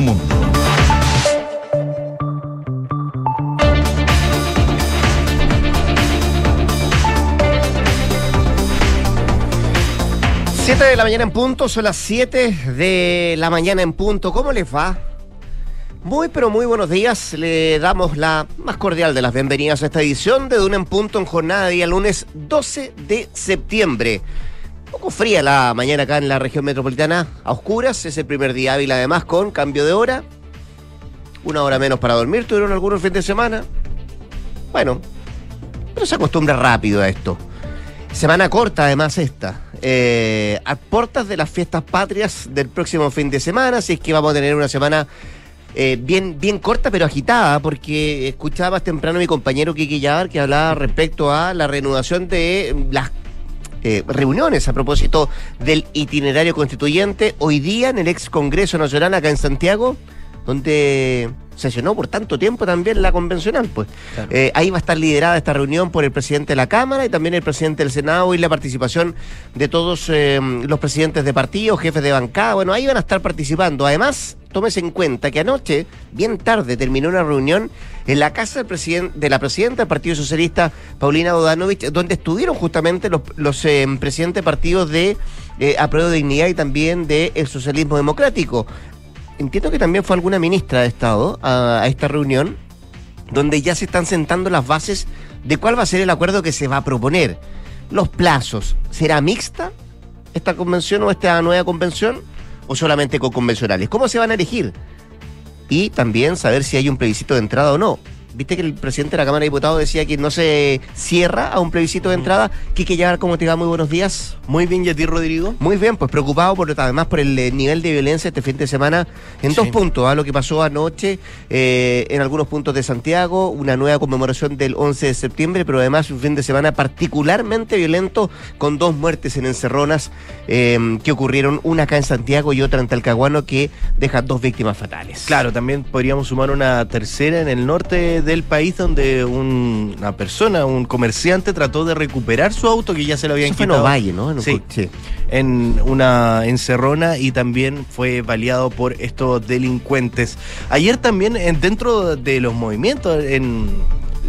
mundo. Siete de la mañana en punto, son las 7 de la mañana en punto. ¿Cómo les va? Muy, pero muy buenos días. Le damos la más cordial de las bienvenidas a esta edición de Duna en Punto en jornada de día lunes 12 de septiembre. Poco fría la mañana acá en la región metropolitana, a oscuras. Es el primer día hábil, además, con cambio de hora. Una hora menos para dormir. Tuvieron algunos fin de semana. Bueno, pero se acostumbra rápido a esto. Semana corta, además, esta. Eh, a portas de las fiestas patrias del próximo fin de semana, así es que vamos a tener una semana eh, bien, bien corta pero agitada, porque escuchaba más temprano a mi compañero Kiki Yar que hablaba respecto a la reanudación de las eh, reuniones a propósito del itinerario constituyente. Hoy día en el ex Congreso Nacional acá en Santiago, donde sesionó por tanto tiempo también la convencional, pues. Eh, ahí va a estar liderada esta reunión por el presidente de la Cámara y también el presidente del Senado y la participación de todos eh, los presidentes de partidos, jefes de bancada. Bueno, ahí van a estar participando. Además, tómese en cuenta que anoche, bien tarde, terminó una reunión en la casa del de la presidenta del Partido Socialista, Paulina Bodanovich, donde estuvieron justamente los, los eh, presidentes de partidos de eh, Apruebo de Dignidad y también del Socialismo Democrático entiendo que también fue alguna ministra de Estado a, a, esta reunión, donde ya se están sentando las bases de cuál va a ser el acuerdo que se va a proponer. Los plazos, ¿será mixta esta convención o esta nueva convención o solamente con convencionales? ¿Cómo se van a elegir? Y también saber si hay un plebiscito de entrada o no. Viste que el presidente de la Cámara de Diputados decía que no se cierra a un plebiscito de entrada. Quique Llevar, ¿cómo te va? Muy buenos días. Muy bien, ¿y a ti, Rodrigo? Muy bien, pues preocupado por además por el eh, nivel de violencia este fin de semana en sí. dos puntos. ¿ah? Lo que pasó anoche eh, en algunos puntos de Santiago, una nueva conmemoración del 11 de septiembre, pero además un fin de semana particularmente violento con dos muertes en encerronas eh, que ocurrieron, una acá en Santiago y otra en Talcahuano, que deja dos víctimas fatales. Claro, también podríamos sumar una tercera en el norte del país donde un, una persona, un comerciante, trató de recuperar su auto que ya se lo habían Eso fue quitado. en Ovalle, ¿no? En sí, sí, en una encerrona y también fue baleado por estos delincuentes. Ayer también en, dentro de los movimientos en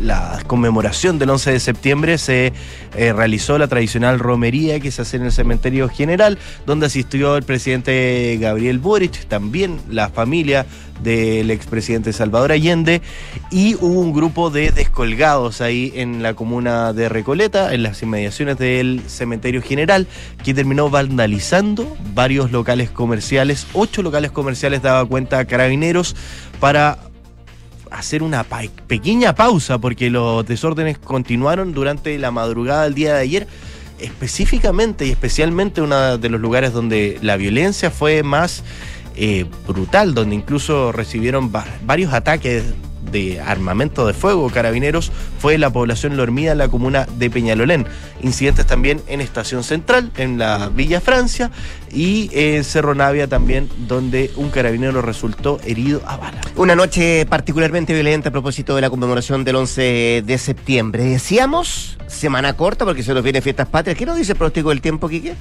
la conmemoración del 11 de septiembre se eh, realizó la tradicional romería que se hace en el cementerio general, donde asistió el presidente Gabriel Boric, también la familia del expresidente Salvador Allende, y hubo un grupo de descolgados ahí en la comuna de Recoleta, en las inmediaciones del cementerio general, que terminó vandalizando varios locales comerciales, ocho locales comerciales daba cuenta carabineros para hacer una pa pequeña pausa porque los desórdenes continuaron durante la madrugada del día de ayer, específicamente y especialmente uno de los lugares donde la violencia fue más eh, brutal, donde incluso recibieron va varios ataques de armamento de fuego carabineros fue la población Lormida en la comuna de Peñalolén. Incidentes también en Estación Central, en la Villa Francia y en Cerro Navia también, donde un carabinero resultó herido a bala. Una noche particularmente violenta a propósito de la conmemoración del 11 de septiembre. Decíamos, semana corta porque se nos viene fiestas patrias. ¿Qué nos dice el pronóstico del tiempo, Quique?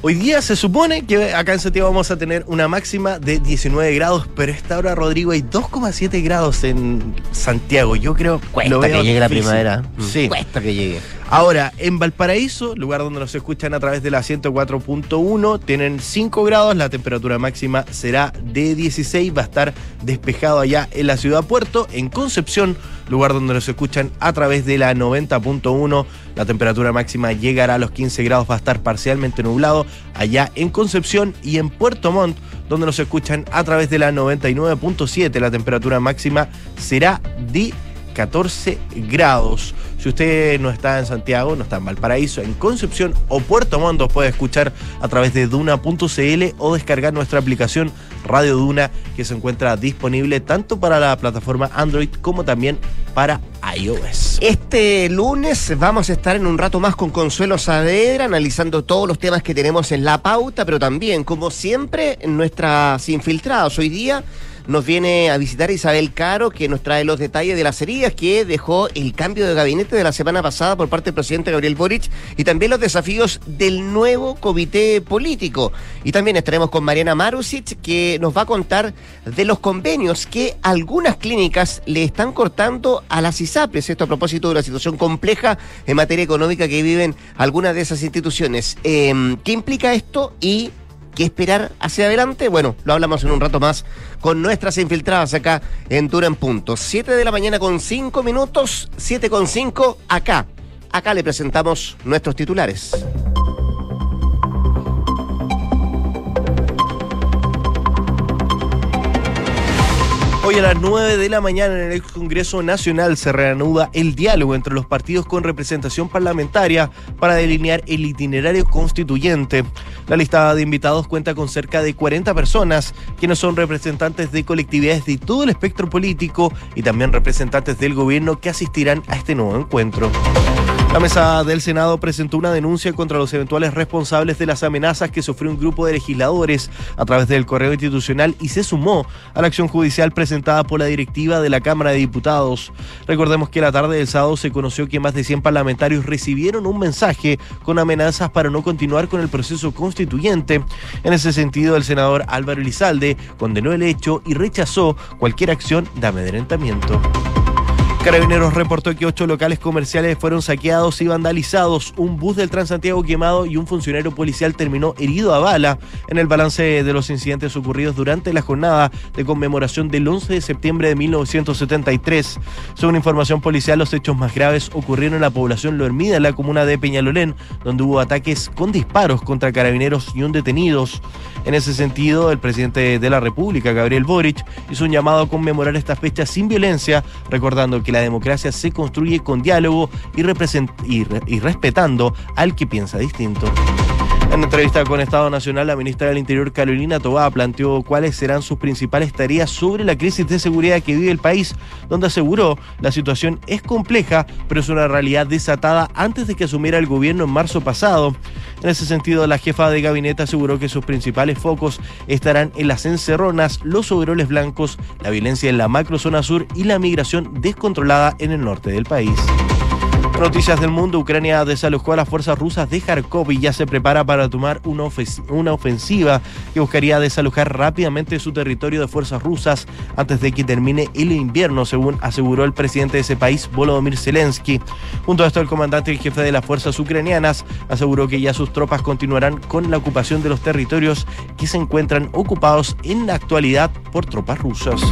Hoy día se supone que acá en Santiago vamos a tener una máxima de 19 grados, pero a esta hora, Rodrigo, hay 2,7 grados en Santiago. Yo creo Cuesta lo veo que llegue la primavera. Sí. Cuesta que llegue. Ahora, en Valparaíso, lugar donde nos escuchan a través de la 104.1, tienen 5 grados, la temperatura máxima será de 16, va a estar despejado allá en la ciudad puerto. En Concepción, lugar donde nos escuchan a través de la 90.1, la temperatura máxima llegará a los 15 grados, va a estar parcialmente nublado allá en Concepción y en Puerto Montt, donde nos escuchan a través de la 99.7, la temperatura máxima será de 14 grados. Si usted no está en Santiago, no está en Valparaíso, en Concepción o Puerto Montt, puede escuchar a través de duna.cl o descargar nuestra aplicación Radio Duna, que se encuentra disponible tanto para la plataforma Android como también para iOS. Este lunes vamos a estar en un rato más con Consuelo Saavedra, analizando todos los temas que tenemos en la pauta, pero también, como siempre, en nuestras infiltradas. Hoy día nos viene a visitar Isabel Caro, que nos trae los detalles de las heridas que dejó el cambio de gabinete de la semana pasada por parte del presidente Gabriel Boric y también los desafíos del nuevo comité político. Y también estaremos con Mariana Marusic, que nos va a contar de los convenios que algunas clínicas le están cortando a las ISAPRES. Esto a propósito de la situación compleja en materia económica que viven algunas de esas instituciones. Em, ¿Qué implica esto? Y ¿Qué esperar hacia adelante? Bueno, lo hablamos en un rato más con nuestras infiltradas acá en Tura en Punto. 7 de la mañana con 5 minutos, 7 con 5 acá. Acá le presentamos nuestros titulares. Hoy a las 9 de la mañana en el Congreso Nacional se reanuda el diálogo entre los partidos con representación parlamentaria para delinear el itinerario constituyente. La lista de invitados cuenta con cerca de 40 personas, quienes son representantes de colectividades de todo el espectro político y también representantes del gobierno que asistirán a este nuevo encuentro. La mesa del Senado presentó una denuncia contra los eventuales responsables de las amenazas que sufrió un grupo de legisladores a través del correo institucional y se sumó a la acción judicial presentada por la directiva de la Cámara de Diputados. Recordemos que la tarde del sábado se conoció que más de 100 parlamentarios recibieron un mensaje con amenazas para no continuar con el proceso constituyente. En ese sentido, el senador Álvaro Elizalde condenó el hecho y rechazó cualquier acción de amedrentamiento. Carabineros reportó que ocho locales comerciales fueron saqueados y vandalizados, un bus del Transantiago quemado y un funcionario policial terminó herido a bala en el balance de los incidentes ocurridos durante la jornada de conmemoración del 11 de septiembre de 1973. Según información policial, los hechos más graves ocurrieron en la población Lormida, en la comuna de Peñalolén, donde hubo ataques con disparos contra carabineros y un detenidos. En ese sentido, el presidente de la República, Gabriel Boric, hizo un llamado a conmemorar estas fechas sin violencia, recordando que la democracia se construye con diálogo y, y respetando al que piensa distinto. En entrevista con Estado Nacional, la ministra del Interior, Carolina Tobá, planteó cuáles serán sus principales tareas sobre la crisis de seguridad que vive el país, donde aseguró la situación es compleja, pero es una realidad desatada antes de que asumiera el gobierno en marzo pasado. En ese sentido, la jefa de gabinete aseguró que sus principales focos estarán en las encerronas, los overoles blancos, la violencia en la macrozona sur y la migración descontrolada en el norte del país. Noticias del mundo, Ucrania desalojó a las fuerzas rusas de Kharkov y ya se prepara para tomar una, una ofensiva que buscaría desalojar rápidamente su territorio de fuerzas rusas antes de que termine el invierno, según aseguró el presidente de ese país, Volodymyr Zelensky. Junto a esto, el comandante y jefe de las fuerzas ucranianas aseguró que ya sus tropas continuarán con la ocupación de los territorios que se encuentran ocupados en la actualidad por tropas rusas.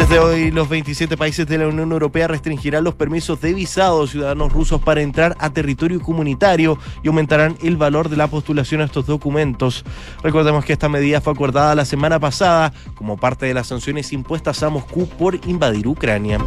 Desde hoy, los 27 países de la Unión Europea restringirán los permisos de visado a ciudadanos rusos para entrar a territorio comunitario y aumentarán el valor de la postulación a estos documentos. Recordemos que esta medida fue acordada la semana pasada como parte de las sanciones impuestas a Moscú por invadir Ucrania.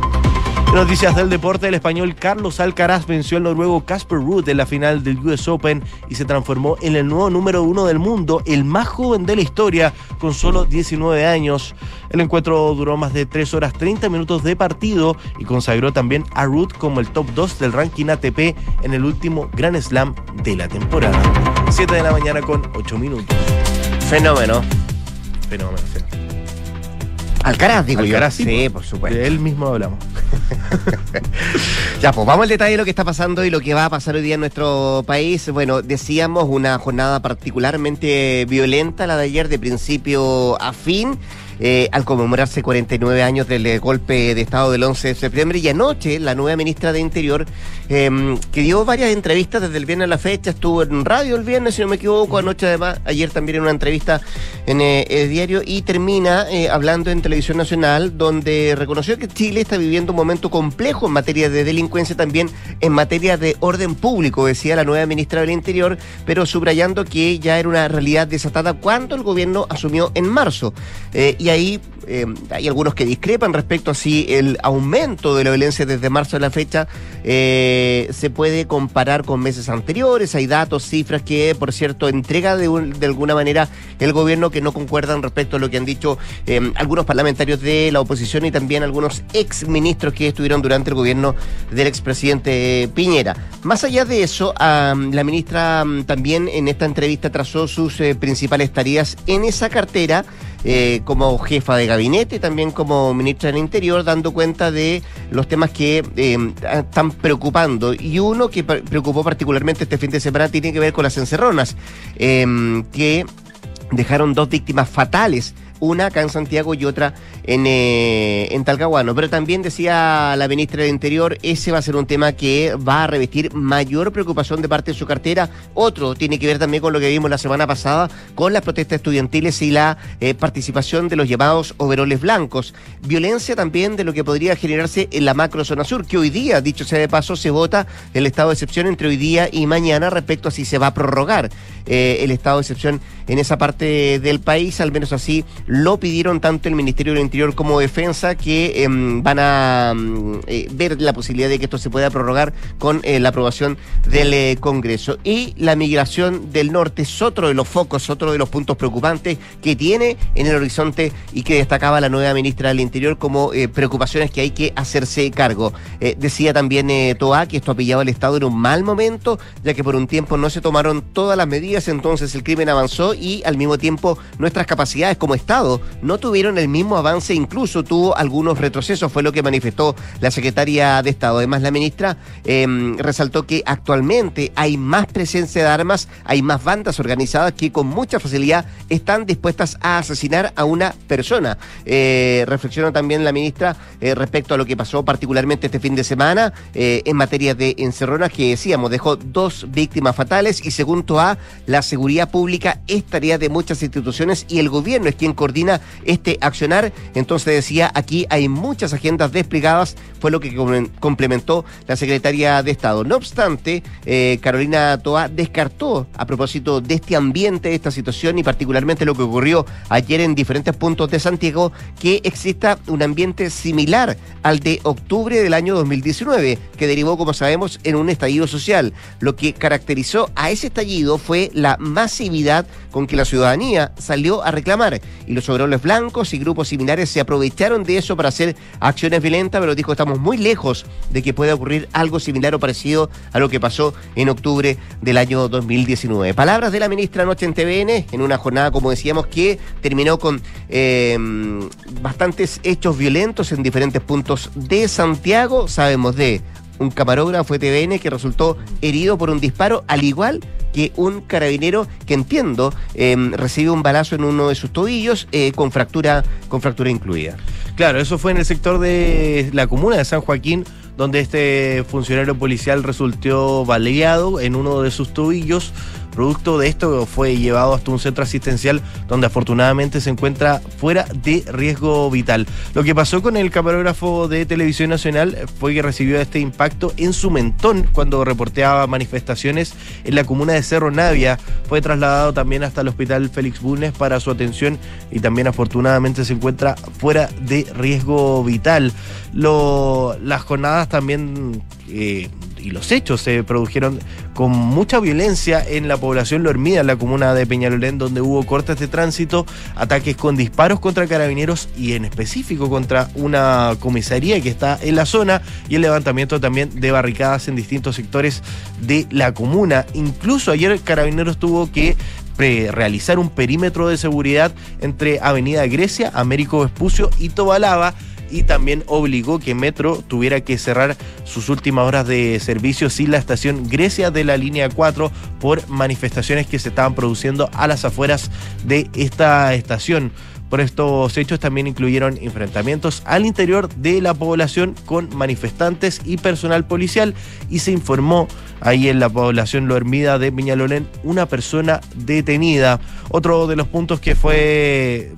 Noticias del deporte, el español Carlos Alcaraz venció al noruego Casper Ruud en la final del US Open y se transformó en el nuevo número uno del mundo, el más joven de la historia, con solo 19 años. El encuentro duró más de 3 horas 30 minutos de partido y consagró también a Ruud como el top 2 del ranking ATP en el último Grand Slam de la temporada. 7 de la mañana con 8 minutos. Fenómeno. Fenómeno, fenómeno. Alcaraz, digo Alcaraz, yo. sí, Sí, por- por supuesto. De él mismo hablamos. Ya, pues vamos al detalle de lo que está pasando y lo que va a pasar hoy día en nuestro país. Bueno, decíamos una jornada particularmente violenta, la de ayer, de principio a fin. Eh, al conmemorarse 49 años del eh, golpe de Estado del 11 de septiembre y anoche la nueva ministra de Interior eh, que dio varias entrevistas desde el viernes a la fecha, estuvo en radio el viernes si no me equivoco, anoche además, ayer también en una entrevista en eh, el diario y termina hablando en Televisión Nacional donde reconoció que Chile está viviendo un momento complejo en materia de delincuencia, también en materia de orden público, decía la nueva ministra del Interior, pero subrayando que ya era una realidad desatada cuando el gobierno asumió en marzo. Y ahí eh, hay algunos que discrepan respecto a si el aumento de la violencia desde marzo a la fecha eh, se puede comparar con meses anteriores. Hay datos, cifras que, por cierto, entrega de, un- de alguna manera el gobierno que no concuerdan respecto a lo que han dicho eh, algunos parlamentarios de la oposición y también algunos ex ministros que estuvieron durante el gobierno del expresidente Piñera. Más allá de eso, la ministra am, también en esta entrevista trazó sus principales tareas en esa cartera eh, como jefa de gabinete, también como ministra del Interior, dando cuenta de los temas que eh, están preocupando. Y uno que preocupó particularmente este fin de semana tiene que ver con las encerronas, eh, que dejaron dos víctimas fatales una acá en Santiago y otra en, eh, en Talcahuano. Pero también decía la ministra del Interior, ese va a ser un tema que va a revestir mayor preocupación de parte de su cartera. Otro tiene que ver también con lo que vimos la semana pasada, con las protestas estudiantiles y la eh, participación de los llamados overoles blancos. Violencia también de lo que podría generarse en la macro zona sur, que hoy día, dicho sea de paso, se vota el estado de excepción entre hoy día y mañana respecto a si se va a prorrogar eh, el estado de excepción en esa parte del país, al menos así lo pidieron tanto el Ministerio del Interior como Defensa, que em, van a mm, eh, ver la posibilidad de que esto se pueda prorrogar con eh, la aprobación del eh, Congreso. Y la migración del norte es otro de los focos, otro de los puntos preocupantes que tiene en el horizonte y que destacaba la nueva ministra del Interior como preocupaciones que hay que hacerse cargo. decía también Toa que esto ha pillado al Estado en un mal momento, ya que por un tiempo no se tomaron todas las medidas, entonces el crimen avanzó y al mismo tiempo nuestras capacidades como Estado no tuvieron el mismo avance, incluso tuvo algunos retrocesos, fue lo que manifestó la secretaria de Estado. Además, la ministra em, resaltó que actualmente hay más presencia de armas, hay más bandas organizadas que con mucha facilidad están dispuestas a asesinar a una persona. Eh, reflexiona también la ministra eh, respecto a lo que pasó particularmente este fin de semana eh, en materia de encerronas, que decíamos, dejó dos víctimas fatales y según a la seguridad pública es tarea de muchas instituciones y el gobierno es quien coordina este accionar. Entonces decía, aquí hay muchas agendas desplegadas, fue lo que complementó la secretaria de Estado. No obstante, eh, Carolina Toa descartó a propósito de este ambiente, de esta situación y particularmente lo que ocurrió ayer en diferentes puntos de Santiago, que exista un ambiente similar al de octubre del año 2019, que derivó, como sabemos, en un estallido social. Lo que caracterizó a ese estallido fue la masividad con que la ciudadanía salió a reclamar los overoles blancos y grupos similares se aprovecharon de eso para hacer acciones violentas, pero dijo estamos muy lejos de que pueda ocurrir algo similar o parecido a lo que pasó en octubre del año 2019. Palabras de la ministra anoche en TVN, en una jornada, como decíamos, que terminó con eh, bastantes hechos violentos en diferentes puntos de Santiago. Sabemos de un camarógrafo de TVN que resultó herido por un disparo, al igual que un carabinero que entiendo eh, recibió un balazo en uno de sus tobillos eh, con fractura con fractura incluida. Claro, eso fue en el sector de la comuna de San Joaquín donde este funcionario policial resultó baleado en uno de sus tobillos. Producto de esto fue llevado hasta un centro asistencial donde afortunadamente se encuentra fuera de riesgo vital. Lo que pasó con el camarógrafo de Televisión Nacional fue que recibió este impacto en su mentón cuando reporteaba manifestaciones en la comuna de Cerro Navia. Fue trasladado también hasta el hospital Félix Bulnes para su atención y también afortunadamente se encuentra fuera de riesgo vital. las jornadas también eh, y los hechos se produjeron con mucha violencia en la población Lormida, en la comuna de Peñalolén, donde hubo cortes de tránsito, ataques con disparos contra carabineros y en específico contra una comisaría que está en la zona y el levantamiento también de barricadas en distintos sectores de la comuna. Incluso ayer Carabineros tuvo que realizar un perímetro de seguridad entre Avenida Grecia, Américo Vespucio y Tobalaba y también obligó que Metro tuviera que cerrar sus últimas horas de servicio sin la estación Grecia de la línea 4 por manifestaciones que se estaban produciendo a las afueras de esta estación. Por estos hechos también incluyeron enfrentamientos al interior de la población con manifestantes y personal policial y se informó ahí en la población Lo Hermida de Piñalolén una persona detenida. Otro de los puntos que fue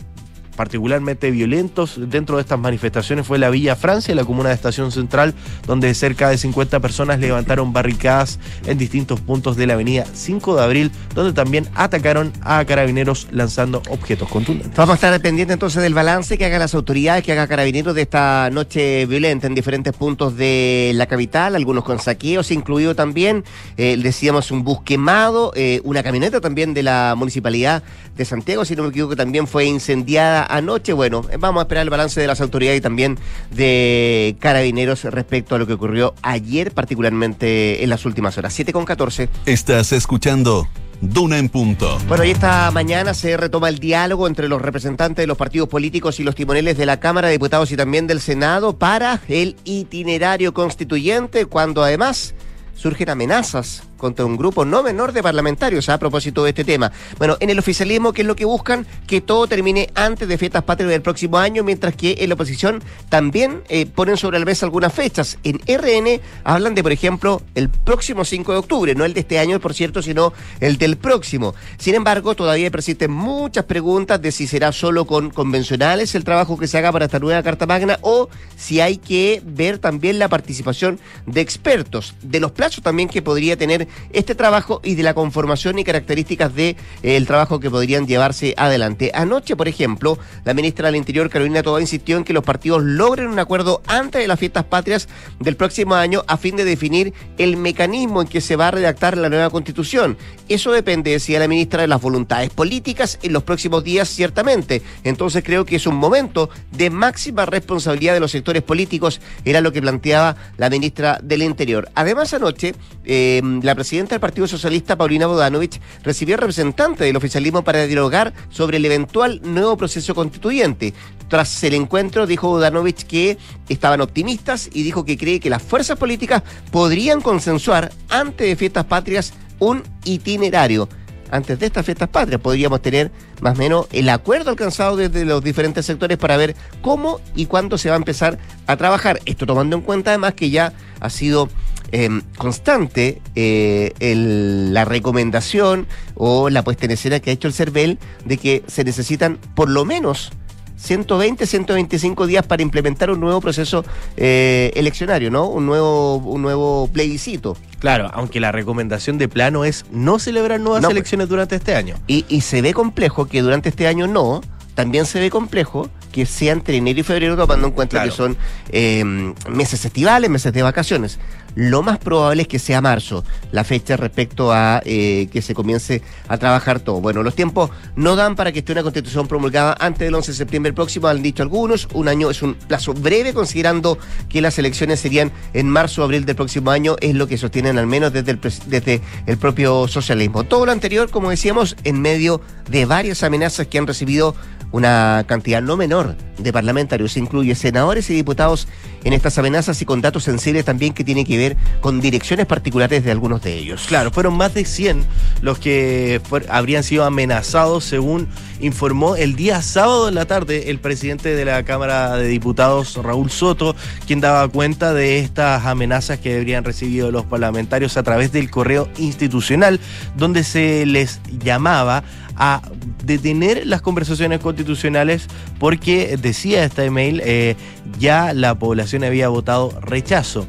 particularmente violentos dentro de estas manifestaciones fue la Villa Francia, la comuna de Estación Central, donde cerca de 50 personas levantaron barricadas en distintos puntos de la avenida 5 de abril, donde también atacaron a carabineros lanzando objetos contundentes. Vamos a estar pendientes entonces del balance que hagan las autoridades, que haga carabineros de esta noche violenta en diferentes puntos de la capital, algunos con saqueos, incluido también, eh, decíamos, un bus quemado, eh, una camioneta también de la municipalidad de Santiago, si no me equivoco, también fue incendiada anoche. Bueno, vamos a esperar el balance de las autoridades y también de carabineros respecto a lo que ocurrió ayer, particularmente en las últimas horas. 7 con 14. Estás escuchando Duna en punto. Bueno, y esta mañana se retoma el diálogo entre los representantes de los partidos políticos y los timoneles de la Cámara de Diputados y también del Senado para el itinerario constituyente, cuando además surgen amenazas contra un grupo no menor de parlamentarios a propósito de este tema. Bueno, en el oficialismo, ¿qué es lo que buscan? Que todo termine antes de fiestas patrias del próximo año, mientras que en la oposición también eh, ponen sobre la mesa algunas fechas. En RN hablan de, por ejemplo, el próximo 5 de octubre, no el de este año, por cierto, sino el del próximo. Sin embargo, todavía persisten muchas preguntas de si será solo con convencionales el trabajo que se haga para esta nueva Carta Magna o si hay que ver también la participación de expertos, de los plazos también que podría tener este trabajo y de la conformación y características del de, eh, trabajo que podrían llevarse adelante. Anoche, por ejemplo, la ministra del Interior, Carolina Toba, insistió en que los partidos logren un acuerdo antes de las fiestas patrias del próximo año a fin de definir el mecanismo en que se va a redactar la nueva constitución. Eso depende, decía la ministra, de las voluntades políticas en los próximos días, ciertamente. Entonces creo que es un momento de máxima responsabilidad de los sectores políticos, era lo que planteaba la ministra del Interior. Además, anoche, eh, la presidenta del Partido Socialista, Paulina Bodanovich, recibió representantes del oficialismo para dialogar sobre el eventual nuevo proceso constituyente. Tras el encuentro, dijo Bodanovich que estaban optimistas y dijo que cree que las fuerzas políticas podrían consensuar antes de fiestas patrias un itinerario antes de estas fiestas patrias. Podríamos tener más o menos el acuerdo alcanzado desde los diferentes sectores para ver cómo y cuándo se va a empezar a trabajar. Esto tomando en cuenta además que ya ha sido eh, constante eh, el, la recomendación o la puesta en escena que ha hecho el CERVEL de que se necesitan por lo menos 120, 125 días para implementar un nuevo proceso eh, eleccionario, ¿no? Un nuevo, un nuevo plebiscito. Claro, aunque la recomendación de plano es no celebrar nuevas no, elecciones durante este año. Y, y se ve complejo que durante este año no, también se ve complejo que sea entre enero y febrero, tomando en cuenta claro. que son eh, meses estivales, meses de vacaciones. Lo más probable es que sea marzo, la fecha respecto a eh, que se comience a trabajar todo. Bueno, los tiempos no dan para que esté una constitución promulgada antes del 11 de septiembre próximo, han dicho algunos. Un año es un plazo breve, considerando que las elecciones serían en marzo o abril del próximo año, es lo que sostienen al menos desde el, desde el propio socialismo. Todo lo anterior, como decíamos, en medio de varias amenazas que han recibido una cantidad no menor de parlamentarios, incluye senadores y diputados en estas amenazas y con datos sensibles también que tienen que ver con direcciones particulares de algunos de ellos. Claro, fueron más de 100 los que habrían sido amenazados, según informó el día sábado en la tarde el presidente de la Cámara de Diputados, Raúl Soto, quien daba cuenta de estas amenazas que habrían recibido los parlamentarios a través del correo institucional, donde se les llamaba a detener las conversaciones constitucionales porque decía esta email eh, ya la población había votado rechazo.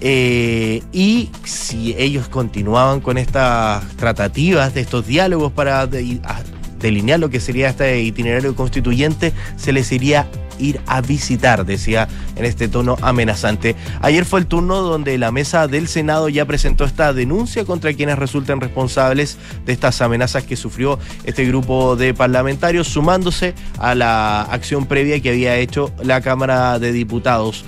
Eh, y si ellos continuaban con estas tratativas de estos diálogos para delinear lo que sería este itinerario constituyente, se les iría ir a visitar, decía en este tono amenazante. Ayer fue el turno donde la mesa del Senado ya presentó esta denuncia contra quienes resulten responsables de estas amenazas que sufrió este grupo de parlamentarios, sumándose a la acción previa que había hecho la Cámara de Diputados.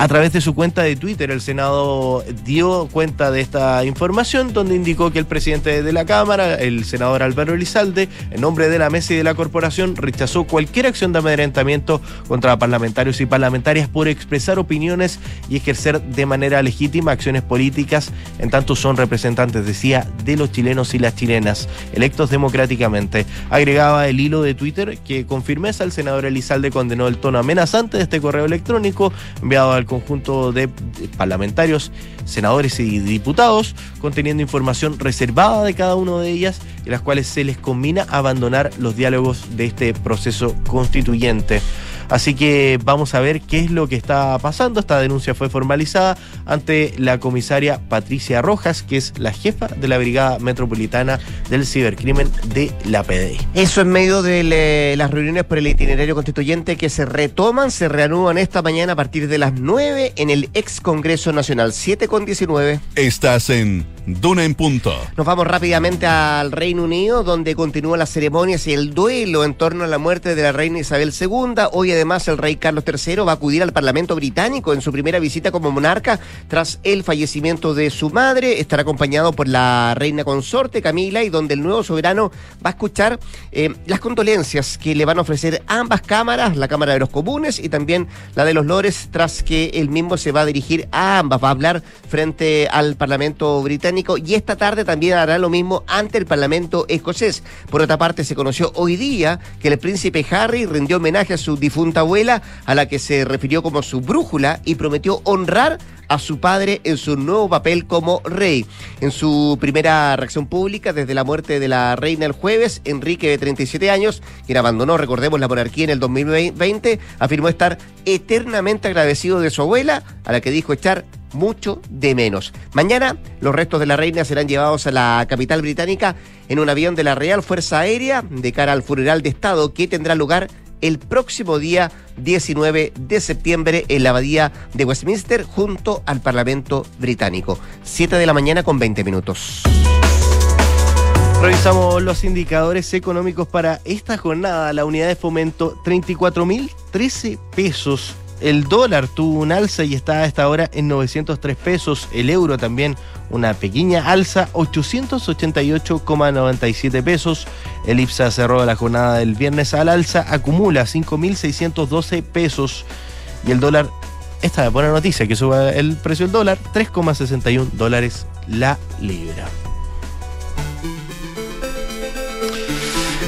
A través de su cuenta de Twitter, el Senado dio cuenta de esta información, donde indicó que el presidente de la Cámara, el senador Álvaro Elizalde, en nombre de la mesa y de la corporación, rechazó cualquier acción de amedrentamiento contra parlamentarios y parlamentarias por expresar opiniones y ejercer de manera legítima acciones políticas, en tanto son representantes, decía, de los chilenos y las chilenas, electos democráticamente. Agregaba el hilo de Twitter que con firmeza el senador Elizalde condenó el tono amenazante de este correo electrónico enviado al conjunto de parlamentarios, senadores y diputados, conteniendo información reservada de cada uno de ellas, en las cuales se les combina abandonar los diálogos de este proceso constituyente. Así que vamos a ver qué es lo que está pasando. Esta denuncia fue formalizada ante la comisaria Patricia Rojas, que es la jefa de la Brigada Metropolitana del Cibercrimen de la PDI. Eso en medio de le, las reuniones por el itinerario constituyente que se retoman, se reanudan esta mañana a partir de las 9 en el ex Congreso Nacional, 7 con 19. Estás en Duna en Punto. Nos vamos rápidamente al Reino Unido, donde continúan las ceremonias y el duelo en torno a la muerte de la reina Isabel II. Hoy además el rey Carlos III va a acudir al Parlamento británico en su primera visita como monarca tras el fallecimiento de su madre. Estará acompañado por la reina consorte Camila y donde el nuevo soberano va a escuchar eh, las condolencias que le van a ofrecer ambas cámaras, la Cámara de los Comunes y también la de los Lores, tras que el mismo se va a dirigir a ambas, va a hablar frente al Parlamento británico y esta tarde también hará lo mismo ante el Parlamento escocés. Por otra parte, se conoció hoy día que el príncipe Harry rindió homenaje a su difunta abuela, a la que se refirió como su brújula y prometió honrar a su padre en su nuevo papel como rey. En su primera reacción pública desde la muerte de la reina el jueves, Enrique, de 37 años, quien abandonó, recordemos, la monarquía en el 2020, afirmó estar eternamente agradecido de su abuela, a la que dijo echar mucho de menos. Mañana los restos de la reina serán llevados a la capital británica en un avión de la Real Fuerza Aérea de cara al funeral de Estado que tendrá lugar el próximo día 19 de septiembre en la abadía de Westminster junto al Parlamento británico. 7 de la mañana con 20 minutos. Revisamos los indicadores económicos para esta jornada. La unidad de fomento 34.013 pesos. El dólar tuvo un alza y está a esta hora en 903 pesos. El euro también una pequeña alza, 888,97 pesos. El IPSA cerró la jornada del viernes al alza, acumula 5.612 pesos. Y el dólar, esta es buena noticia, que suba el precio del dólar, 3,61 dólares la libra.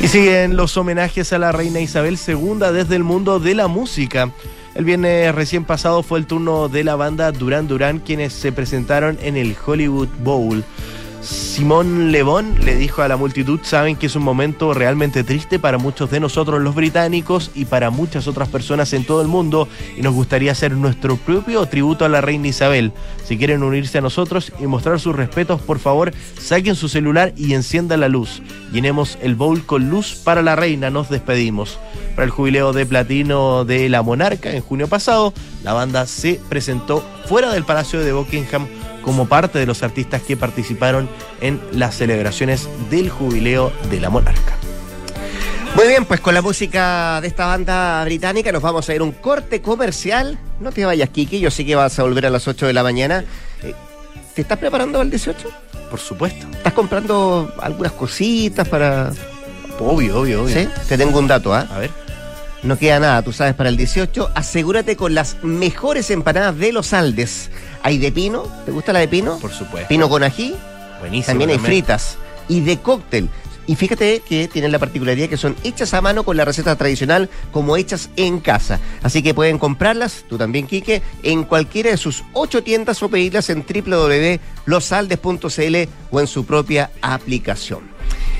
Y siguen los homenajes a la reina Isabel II desde el mundo de la música. El viernes recién pasado fue el turno de la banda Duran Duran quienes se presentaron en el Hollywood Bowl. Simón Lebón le dijo a la multitud, saben que es un momento realmente triste para muchos de nosotros los británicos y para muchas otras personas en todo el mundo y nos gustaría hacer nuestro propio tributo a la reina Isabel. Si quieren unirse a nosotros y mostrar sus respetos, por favor, saquen su celular y enciendan la luz. Llenemos el bowl con luz para la reina, nos despedimos. Para el jubileo de platino de la monarca en junio pasado, la banda se presentó fuera del Palacio de Buckingham como parte de los artistas que participaron en las celebraciones del jubileo de la monarca. Muy bien, pues con la música de esta banda británica nos vamos a ir a un corte comercial. No te vayas, Kiki, yo sé que vas a volver a las 8 de la mañana. Eh, ¿Te estás preparando al 18? Por supuesto. ¿Estás comprando algunas cositas para...? Obvio, obvio, obvio. ¿Sí? Te tengo un dato, ¿ah? A ver. No queda nada, tú sabes, para el 18, asegúrate con las mejores empanadas de los Aldes. Hay de pino, ¿te gusta la de pino? Por supuesto. Pino con ají, Buenísimo. también hay fritas. Y de cóctel. Y fíjate que tienen la particularidad que son hechas a mano con la receta tradicional como hechas en casa. Así que pueden comprarlas, tú también, Quique, en cualquiera de sus ocho tiendas o pedirlas en www.losaldes.cl o en su propia aplicación.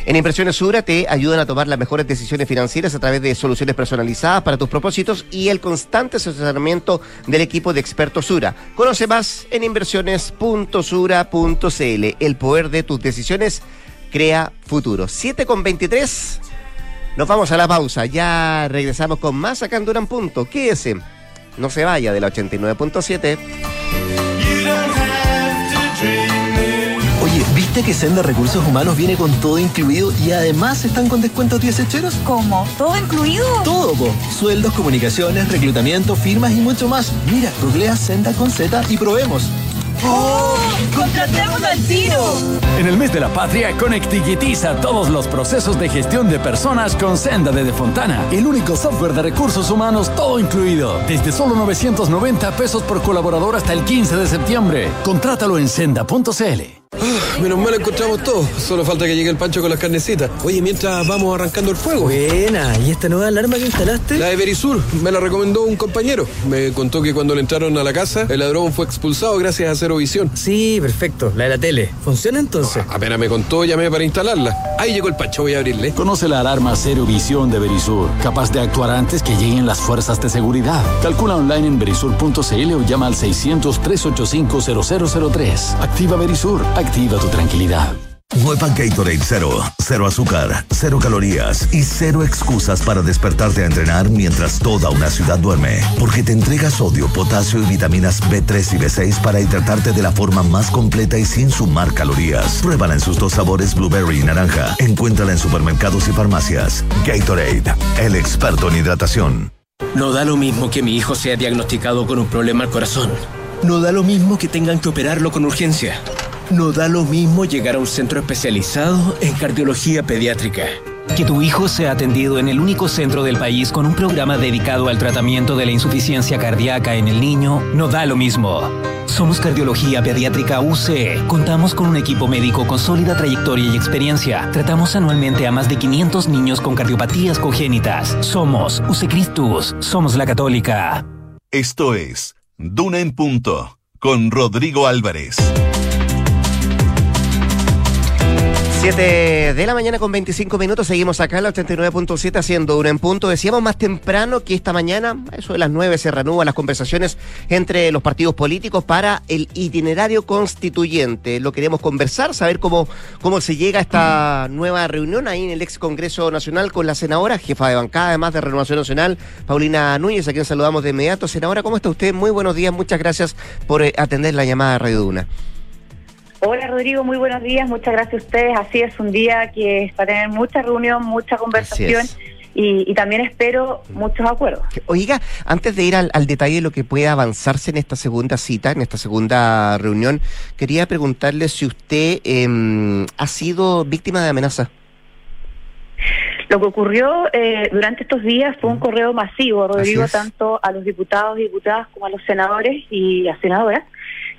En Impresiones Sura te ayudan a tomar las mejores decisiones financieras a través de soluciones personalizadas para tus propósitos y el constante asesoramiento del equipo de expertos Sura. Conoce más en inversiones.sura.cl. El poder de tus decisiones crea futuro. 7 con 23. Nos vamos a la pausa. Ya regresamos con más acá en Duran Punto. Quédese. No se vaya de la 89.7. ¿viste que Senda Recursos Humanos viene con todo incluido y además están con descuentos 10 hecheros? ¿Cómo? ¿Todo incluido? Todo, po. Sueldos, comunicaciones, reclutamiento, firmas y mucho más. Mira, googlea Senda con Z y probemos. ¡Oh! ¡Contratemos al tiro! En el mes de la patria, conectiguitiza todos los procesos de gestión de personas con Senda de Defontana, el único software de recursos humanos todo incluido. Desde solo 990 pesos por colaborador hasta el 15 de septiembre. Contrátalo en senda.cl. Menos mal encontramos todo. Solo falta que llegue el pancho con las carnecitas. Oye, mientras vamos arrancando el fuego. Buena, ¿y esta nueva alarma que instalaste? La de Verisur me la recomendó un compañero. Me contó que cuando le entraron a la casa, el ladrón fue expulsado gracias a Cero Visión. Sí, perfecto, la de la tele. ¿Funciona entonces? Apenas me contó, llamé para instalarla. Ahí llegó el pancho, voy a abrirle. Conoce la alarma Cero Visión de Verisur, capaz de actuar antes que lleguen las fuerzas de seguridad. Calcula online en verisur.cl o llama al 600-385-0003. Activa Verisur, activa tu tranquilidad. Nueva Gatorade Cero. Cero azúcar, cero calorías y cero excusas para despertarte a entrenar mientras toda una ciudad duerme. Porque te entrega sodio, potasio y vitaminas B3 y B6 para hidratarte de la forma más completa y sin sumar calorías. Pruébala en sus dos sabores blueberry y naranja. Encuéntrala en supermercados y farmacias. Gatorade, el experto en hidratación. No da lo mismo que mi hijo sea diagnosticado con un problema al corazón. No da lo mismo que tengan que operarlo con urgencia. No da lo mismo llegar a un centro especializado en cardiología pediátrica. Que tu hijo sea atendido en el único centro del país con un programa dedicado al tratamiento de la insuficiencia cardíaca en el niño no da lo mismo. Somos Cardiología Pediátrica UC. Contamos con un equipo médico con sólida trayectoria y experiencia. Tratamos anualmente a más de 500 niños con cardiopatías congénitas. Somos UC Christus. Somos la Católica. Esto es Duna en Punto con Rodrigo Álvarez. 7 de la mañana con 25 minutos, seguimos acá en la 89.7 haciendo uno en punto. Decíamos más temprano que esta mañana, a eso de las 9, se reanudan las conversaciones entre los partidos políticos para el itinerario constituyente. Lo queremos conversar, saber cómo, cómo se llega a esta nueva reunión ahí en el ex Congreso Nacional con la senadora, jefa de bancada, además de Renovación Nacional, Paulina Núñez, a quien saludamos de inmediato. Senadora, ¿cómo está usted? Muy buenos días, muchas gracias por eh, atender la llamada de Radio Duna. Hola Rodrigo, muy buenos días, muchas gracias a ustedes. Así es, un día que va a tener mucha reunión, mucha conversación y, y, también espero muchos acuerdos. Oiga, antes de ir al, al, detalle de lo que puede avanzarse en esta segunda cita, en esta segunda reunión, quería preguntarle si usted eh, ha sido víctima de amenaza. Lo que ocurrió eh, durante estos días fue un correo masivo, Rodrigo, tanto a los diputados y diputadas como a los senadores y a senadoras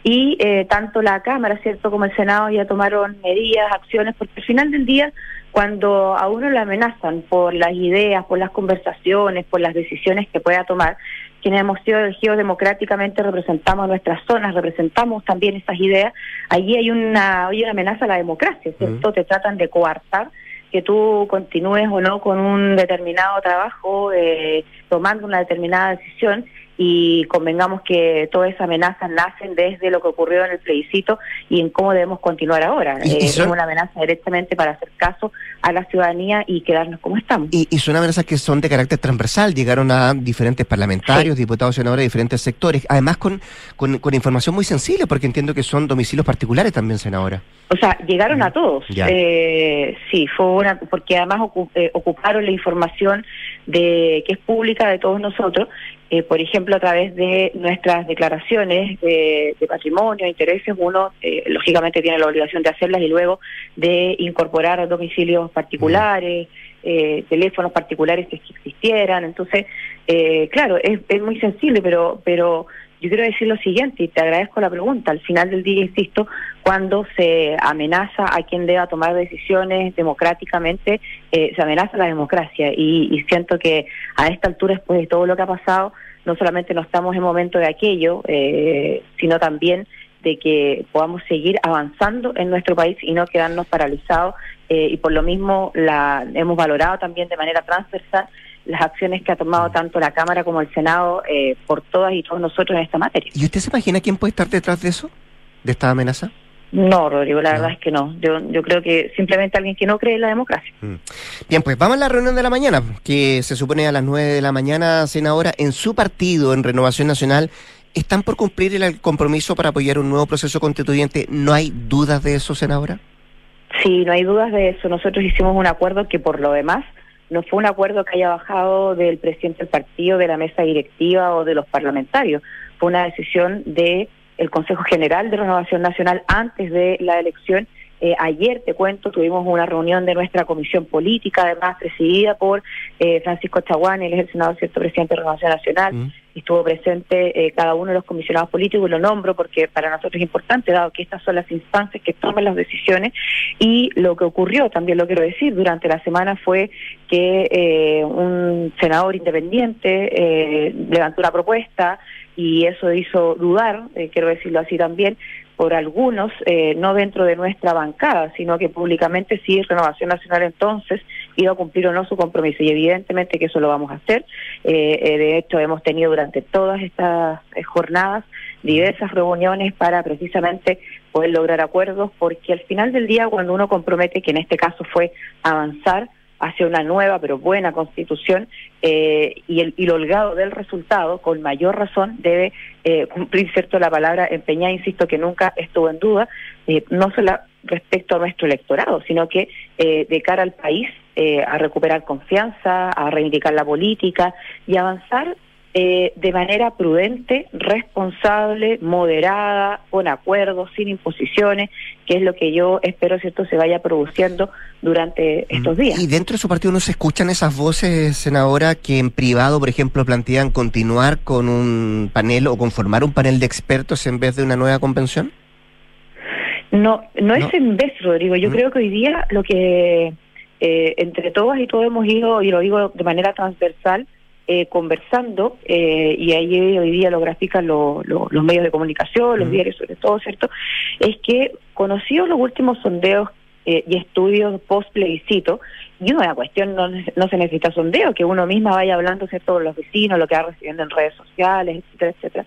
y eh, tanto la Cámara, ¿cierto?, como el Senado ya tomaron medidas, acciones, porque al final del día, cuando a uno le amenazan por las ideas, por las conversaciones, por las decisiones que pueda tomar, quienes hemos sido elegidos democráticamente representamos nuestras zonas, representamos también esas ideas, allí hay una, hay una amenaza a la democracia, ¿cierto? Te tratan de coartar que tú continúes o no con un determinado trabajo, eh, tomando una determinada decisión y convengamos que todas esas amenazas nacen desde lo que ocurrió en el plebiscito y en cómo debemos continuar ahora. Eh, es una amenaza directamente para hacer caso a la ciudadanía y quedarnos como estamos. Y, y son amenazas que son de carácter transversal, llegaron a diferentes parlamentarios, sí. diputados, senadores de diferentes sectores, además con, con, con, información muy sensible, porque entiendo que son domicilios particulares también, senadora. O sea, llegaron mm. a todos. Eh, sí, fue una, porque además ocup, eh, ocuparon la información de que es pública de todos nosotros eh, por ejemplo, a través de nuestras declaraciones de, de patrimonio, intereses, uno eh, lógicamente tiene la obligación de hacerlas y luego de incorporar domicilios particulares, eh, teléfonos particulares que existieran. Entonces, eh, claro, es, es muy sensible, pero, pero yo quiero decir lo siguiente, y te agradezco la pregunta. Al final del día, insisto, cuando se amenaza a quien deba tomar decisiones democráticamente, eh, se amenaza la democracia. Y, y, siento que a esta altura, después de todo lo que ha pasado, no solamente no estamos en momento de aquello, eh, sino también de que podamos seguir avanzando en nuestro país y no quedarnos paralizados. Eh, y por lo mismo la hemos valorado también de manera transversal las acciones que ha tomado tanto la Cámara como el Senado eh, por todas y todos nosotros en esta materia. ¿Y usted se imagina quién puede estar detrás de eso, de esta amenaza? No, Rodrigo, la no. verdad es que no. Yo, yo creo que simplemente alguien que no cree en la democracia. Mm. Bien, pues vamos a la reunión de la mañana, que se supone a las 9 de la mañana, senadora, en su partido, en Renovación Nacional, ¿están por cumplir el compromiso para apoyar un nuevo proceso constituyente? ¿No hay dudas de eso, senadora? Sí, no hay dudas de eso. Nosotros hicimos un acuerdo que por lo demás no fue un acuerdo que haya bajado del presidente del partido, de la mesa directiva o de los parlamentarios. Fue una decisión de el Consejo General de Renovación Nacional antes de la elección. Eh, ayer, te cuento, tuvimos una reunión de nuestra comisión política, además presidida por eh, Francisco Chaguán, él es el senador cierto presidente de Renovación Nacional. Mm. Estuvo presente eh, cada uno de los comisionados políticos, lo nombro porque para nosotros es importante, dado que estas son las instancias que toman las decisiones. Y lo que ocurrió, también lo quiero decir, durante la semana fue que eh, un senador independiente levantó una propuesta y eso hizo dudar, eh, quiero decirlo así también, por algunos, eh, no dentro de nuestra bancada, sino que públicamente sí, Renovación Nacional entonces iba a cumplir o no su compromiso. Y evidentemente que eso lo vamos a hacer. Eh, eh de hecho, hemos tenido durante todas estas eh, jornadas diversas reuniones para precisamente poder lograr acuerdos, porque al final del día cuando uno compromete, que en este caso fue avanzar, hacia una nueva pero buena constitución eh, y el holgado del resultado, con mayor razón, debe eh, cumplir cierto la palabra empeñada, insisto que nunca estuvo en duda, eh, no solo respecto a nuestro electorado, sino que eh, de cara al país eh, a recuperar confianza, a reivindicar la política y avanzar eh, de manera prudente, responsable, moderada, con acuerdos, sin imposiciones, que es lo que yo espero cierto se vaya produciendo durante estos días. ¿Y dentro de su partido no se escuchan esas voces, senadora, que en privado, por ejemplo, plantean continuar con un panel o conformar un panel de expertos en vez de una nueva convención? No, no, es en vez, Rodrigo. Yo creo que hoy día lo que eh, entre todas y todos hemos ido, y lo digo de manera transversal, eh, conversando, eh, y ahí hoy día lo grafican los medios de comunicación, los diarios sobre todo, ¿cierto? Es que conocidos los últimos sondeos y estudios post plebiscito, y una cuestión no, no se necesita sondeo, que uno misma vaya hablando, ¿cierto?, con los vecinos, lo que va recibiendo en redes sociales, etcétera, etcétera,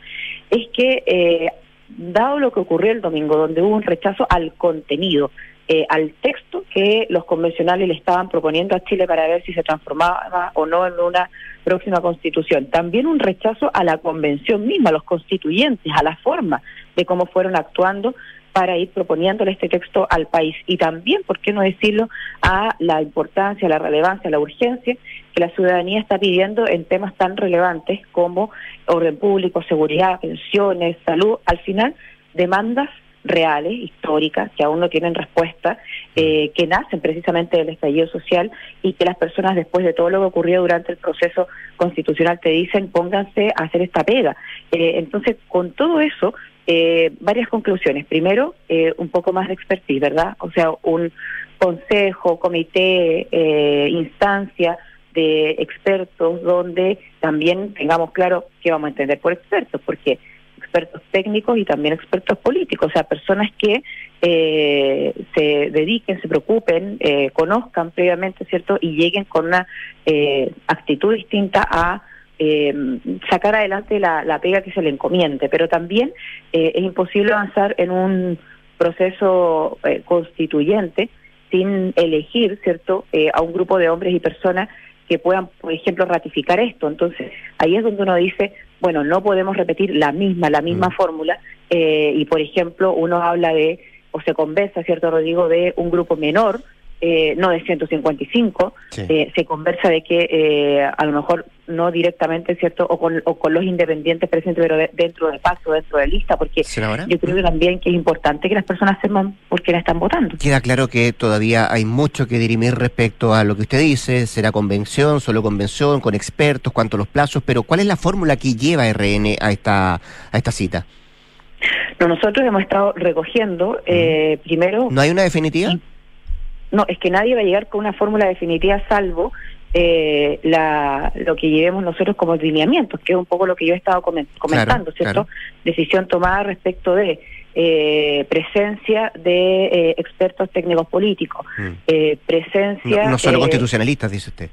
es que dado lo que ocurrió el domingo, donde hubo un rechazo al contenido, eh, al texto que los convencionales le estaban proponiendo a Chile para ver si se transformaba o no en una próxima constitución. También un rechazo a la convención misma, a los constituyentes, a la forma de cómo fueron actuando para ir proponiéndole este texto al país. Y también, ¿por qué no decirlo?, a la importancia, la relevancia, la urgencia que la ciudadanía está pidiendo en temas tan relevantes como orden público, seguridad, pensiones, salud. Al final, demandas reales, históricas, que aún no tienen respuesta, eh, que nacen precisamente del estallido social y que las personas después de todo lo que ocurrió durante el proceso constitucional te dicen pónganse a hacer esta pega. Eh, entonces, con todo eso, eh, varias conclusiones. Primero, un poco más de expertise, ¿verdad? O sea, un consejo, comité, instancia de expertos donde también tengamos claro qué vamos a entender por expertos, porque expertos técnicos y también expertos políticos, o sea, personas que eh, se dediquen, se preocupen, eh, conozcan previamente, ¿cierto? Y lleguen con una eh, actitud distinta a sacar adelante la, la pega que se le encomiende, pero también es imposible avanzar en un proceso constituyente sin elegir, ¿cierto?, a un grupo de hombres y personas que puedan, por ejemplo, ratificar esto. Entonces, ahí es donde uno dice, bueno, no podemos repetir la misma, la misma mm. fórmula, eh, y por ejemplo, uno habla de, o se conversa, ¿cierto, Rodrigo, de un grupo menor, eh, no de 155, eh, se conversa de que eh, a lo mejor no directamente, ¿cierto? O con, o con los independientes presentes, pero dentro del paso, dentro de lista, porque yo creo también que es importante que las personas sepan por qué la están votando. Queda claro que todavía hay mucho que dirimir respecto a lo que usted dice, será convención, solo convención, con expertos, cuánto los plazos, pero ¿cuál es la fórmula que lleva RN a esta, a esta cita? No, nosotros hemos estado recogiendo, primero... ¿No hay una definitiva? No, es que nadie va a llegar con una fórmula definitiva salvo eh, la, lo que llevemos nosotros como lineamientos, que es un poco lo que yo he estado comentando, ¿cierto? Decisión tomada respecto de eh, presencia de eh, expertos técnicos políticos, mm. presencia... No, solo constitucionalistas, dice usted.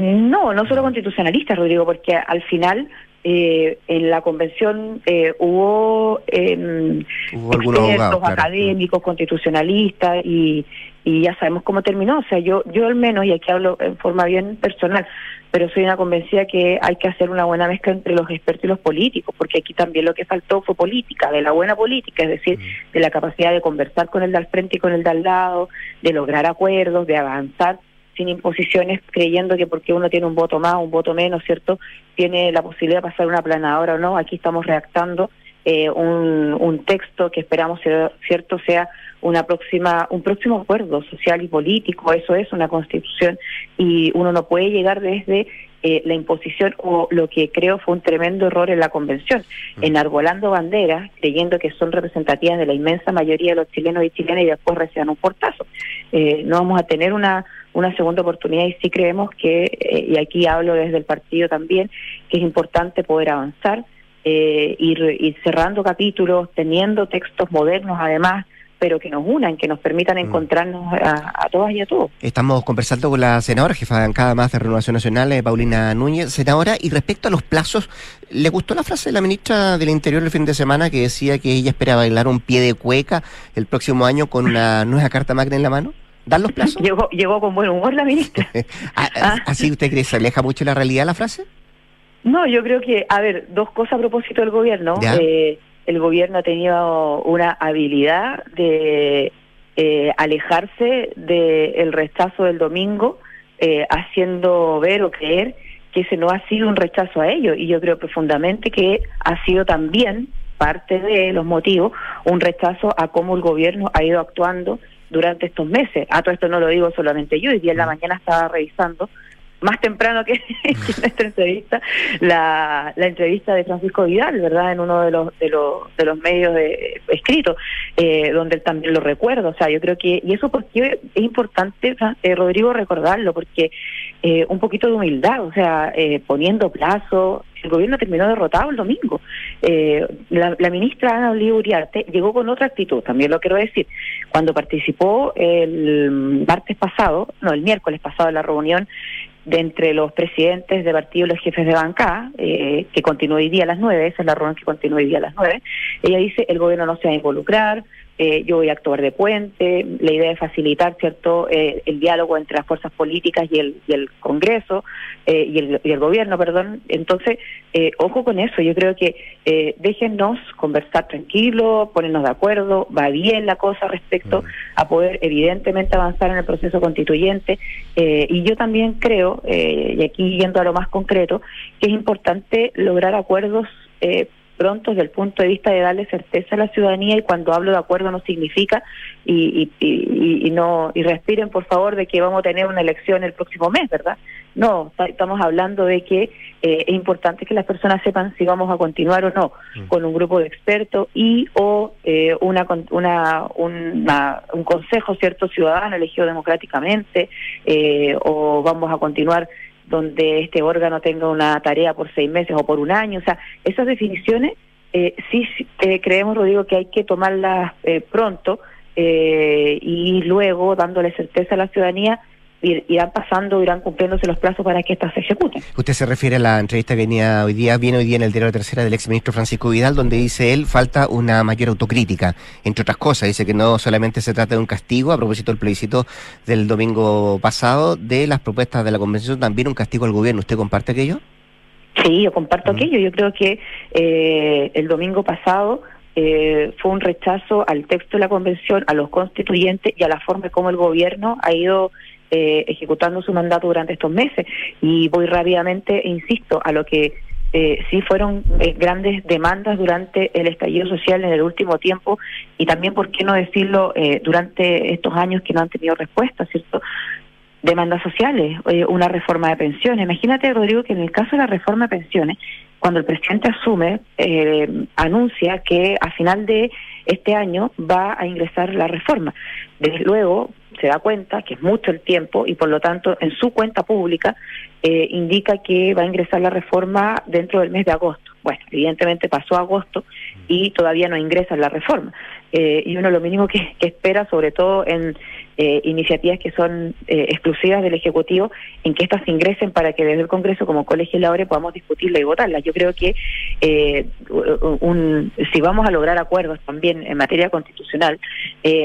No, no solo constitucionalistas, Rodrigo, porque al final eh, en la convención eh, hubo, eh, expertos académicos, constitucionalistas y, y ya sabemos cómo terminó. O sea, yo, yo al menos, y aquí hablo en forma bien personal, pero soy una convencida que hay que hacer una buena mezcla entre los expertos y los políticos, porque aquí también lo que faltó fue política, de la buena política, es decir, mm. de la capacidad de conversar con el de al frente y con el de al lado, de lograr acuerdos, de avanzar sin imposiciones, creyendo que porque uno tiene un voto más, un voto menos, ¿cierto? Tiene la posibilidad de pasar una planadora o no. Aquí estamos redactando eh, un, un texto que esperamos, ¿cierto?, sea una próxima, un próximo acuerdo social y político. Eso es una constitución y uno no puede llegar desde eh, la imposición o lo que creo fue un tremendo error en la convención, mm. enarbolando banderas, creyendo que son representativas de la inmensa mayoría de los chilenos y chilenas y después reciban un portazo. Eh, no vamos a tener una una segunda oportunidad y sí creemos que, eh, y aquí hablo desde el partido también, que es importante poder avanzar, eh, ir, cerrando capítulos, teniendo textos modernos además, pero que nos unan, que nos permitan mm. encontrarnos a, todas y a todos. Estamos conversando con la senadora, jefa de bancada más de Renovación Nacional, eh, Paulina Núñez. Senadora, y respecto a los plazos, ¿le gustó la frase de la ministra del Interior el fin de semana que decía que ella espera bailar un pie de cueca el próximo año con una nueva carta magna en la mano? ¿Dan los plazos? Llegó, llegó con buen humor la ministra. Ah, ah. ¿Así usted cree se aleja mucho de la realidad la frase? No, yo creo que, a ver, dos cosas a propósito del gobierno. Eh, el gobierno ha tenido una habilidad de eh, alejarse del rechazo del domingo, eh, haciendo ver o creer que ese no ha sido un rechazo a ellos. Y yo creo profundamente que ha sido también parte de los motivos un rechazo a cómo el gobierno ha ido actuando durante estos meses. A todo esto no lo digo solamente yo, y día en la mañana estaba revisando más temprano que, que nuestra entrevista, la, la entrevista de Francisco Vidal, ¿verdad? En uno de los de los, de los medios de, escritos, eh, donde él también lo recuerda. O sea, yo creo que, y eso porque es importante, eh, Rodrigo, recordarlo, porque eh, un poquito de humildad, o sea, eh, poniendo plazo. El gobierno terminó derrotado el domingo. Eh, la, la, ministra Ana Oliva Uriarte llegó con otra actitud, también lo quiero decir. Cuando participó el martes pasado, no, el miércoles pasado en la reunión de entre los presidentes de partido y los jefes de banca, eh, que continúa hoy día a las nueve, esa es la reunión que continúa hoy día a las nueve, ella dice el gobierno no se va a involucrar, eh, yo voy a actuar de puente, la idea es facilitar cierto eh, el diálogo entre las fuerzas políticas y el, y el Congreso eh, y, el, y, el, gobierno, perdón. Entonces, eh, ojo con eso, yo creo que eh, déjennos conversar tranquilo, ponernos de acuerdo, va bien la cosa respecto a poder evidentemente avanzar en el proceso constituyente. Y yo también creo, y aquí yendo a lo más concreto, que es importante lograr acuerdos pronto desde el punto de vista de darle certeza a la ciudadanía y cuando hablo de acuerdo no significa y, y, y, y, no y respiren por favor de que vamos a tener una elección el próximo mes, ¿verdad? No, estamos hablando de que eh, es importante que las personas sepan si vamos a continuar o no mm. con un grupo de expertos y o eh, una, una, una, un consejo cierto ciudadano elegido democráticamente eh, o vamos a continuar donde este órgano tenga una tarea por seis meses o por un año. O sea, esas definiciones eh, sí eh, creemos, Rodrigo, que hay que tomarlas eh, pronto eh, y luego dándole certeza a la ciudadanía irán pasando, irán cumpliéndose los plazos para que estas se ejecuten. Usted se refiere a la entrevista que venía hoy día, viene hoy día en el diario de tercera del exministro Francisco Vidal, donde dice él falta una mayor autocrítica, entre otras cosas, dice que no solamente se trata de un castigo, a propósito del plebiscito del domingo pasado, de las propuestas de la convención, también un castigo al gobierno. ¿Usted comparte aquello? Sí, yo comparto uh -huh. aquello. Yo creo que eh, el domingo pasado eh, fue un rechazo al texto de la convención, a los constituyentes y a la forma como el gobierno ha ido eh, ejecutando su mandato durante estos meses. Y voy rápidamente, insisto, a lo que eh, sí fueron eh, grandes demandas durante el estallido social en el último tiempo y también, ¿por qué no decirlo?, eh, durante estos años que no han tenido respuesta, ¿cierto? Demandas sociales, eh, una reforma de pensiones. Imagínate, Rodrigo, que en el caso de la reforma de pensiones, cuando el presidente asume, eh, anuncia que a final de este año va a ingresar la reforma. Desde luego, se da cuenta que es mucho el tiempo y por lo tanto en su cuenta pública eh, indica que va a ingresar la reforma dentro del mes de agosto. Bueno, evidentemente pasó agosto y todavía no ingresa la reforma. Eh, y uno lo mínimo que, espera, sobre todo en eh, iniciativas que son eh, exclusivas del Ejecutivo, en que estas ingresen para que desde el Congreso como colegisladores podamos discutirla y votarla. Yo creo que eh, un, si vamos a lograr acuerdos también en materia constitucional,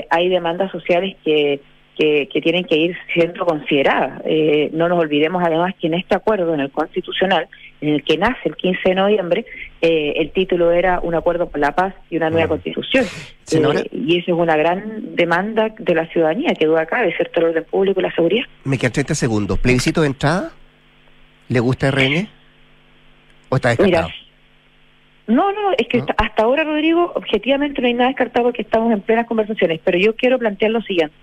hay demandas sociales que que, que, tienen que ir siendo consideradas. Eh, no nos olvidemos además que en este acuerdo, en el constitucional, en el que nace el 15 de noviembre, eh, el título era un acuerdo por la paz y una nueva constitución. Eh, y eso es una gran demanda de la ciudadanía, que duda cabe, ¿cierto? El orden público y la seguridad. Me quedan 30 segundos. ¿Plebiscito de entrada? ¿Le gusta RN? ¿O está descartado? Mira, no, no, es que ¿No? hasta ahora, Rodrigo, objetivamente no hay nada descartado porque estamos en plenas conversaciones, pero yo quiero plantear lo siguiente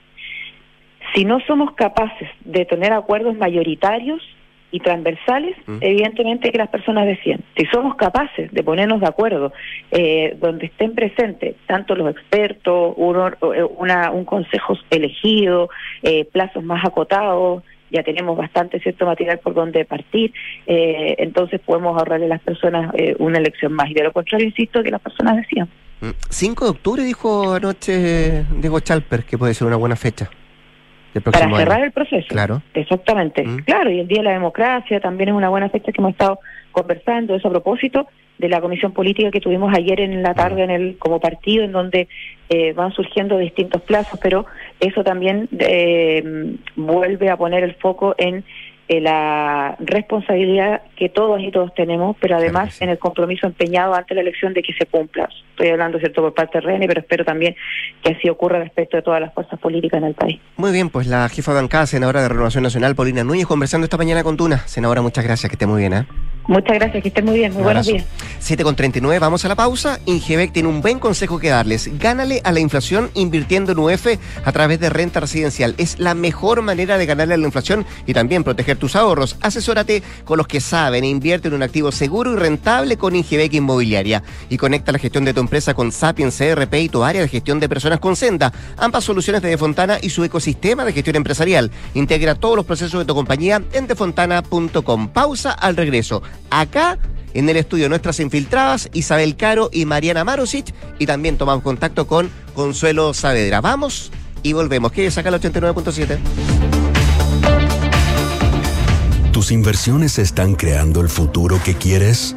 si no somos capaces de tener acuerdos mayoritarios y transversales, mm. evidentemente que las personas decían. Si somos capaces de ponernos de acuerdo, eh, donde estén presentes tanto los expertos, uno, una, un consejo elegido, eh, plazos más acotados, ya tenemos bastante cierto material por donde partir, eh, entonces podemos ahorrarle a las personas eh, una elección más. Y de lo contrario, insisto, que las personas decían. 5 de octubre dijo anoche Diego Chalper que puede ser una buena fecha para cerrar año. el proceso. Claro. Exactamente. Mm. Claro, y el Día de la Democracia también es una buena fecha que hemos estado conversando, eso a propósito de la comisión política que tuvimos ayer en la tarde en el como partido, en donde eh, van surgiendo distintos plazos, pero eso también eh, vuelve a poner el foco en eh, la responsabilidad que todos y todos tenemos, pero además en el compromiso empeñado ante la elección de que se cumpla. Estoy hablando, ¿cierto?, por parte de René, pero espero también que así ocurra respecto de todas las fuerzas políticas en el país. Muy bien, pues la jefa de bancada, senadora de Renovación Nacional, Paulina Núñez, conversando esta mañana con Tuna. Senadora, muchas gracias, que esté muy bien, ¿eh? Muchas gracias, que esté muy bien, muy buenos días. 7 con 39, vamos a la pausa. Ingebec tiene un buen consejo que darles. Gánale a la inflación invirtiendo en UF a través de renta residencial. Es la mejor manera de ganarle a la inflación y también proteger tus ahorros. Asesórate con los que saben e invierte en un activo seguro y rentable con Ingebec Inmobiliaria. Y conecta la gestión de tu empresa con Sapiens CRP y tu área de gestión de personas con Senda. Ambas soluciones de Defontana y su ecosistema de gestión empresarial. Integra todos los procesos de tu compañía en defontana.com. Pausa al regreso. Acá en el estudio nuestras infiltradas, Isabel Caro y Mariana Marosic, y también tomamos contacto con Consuelo Saavedra. Vamos y volvemos. ¿Qué saca el 89.7? ¿Tus inversiones están creando el futuro que quieres?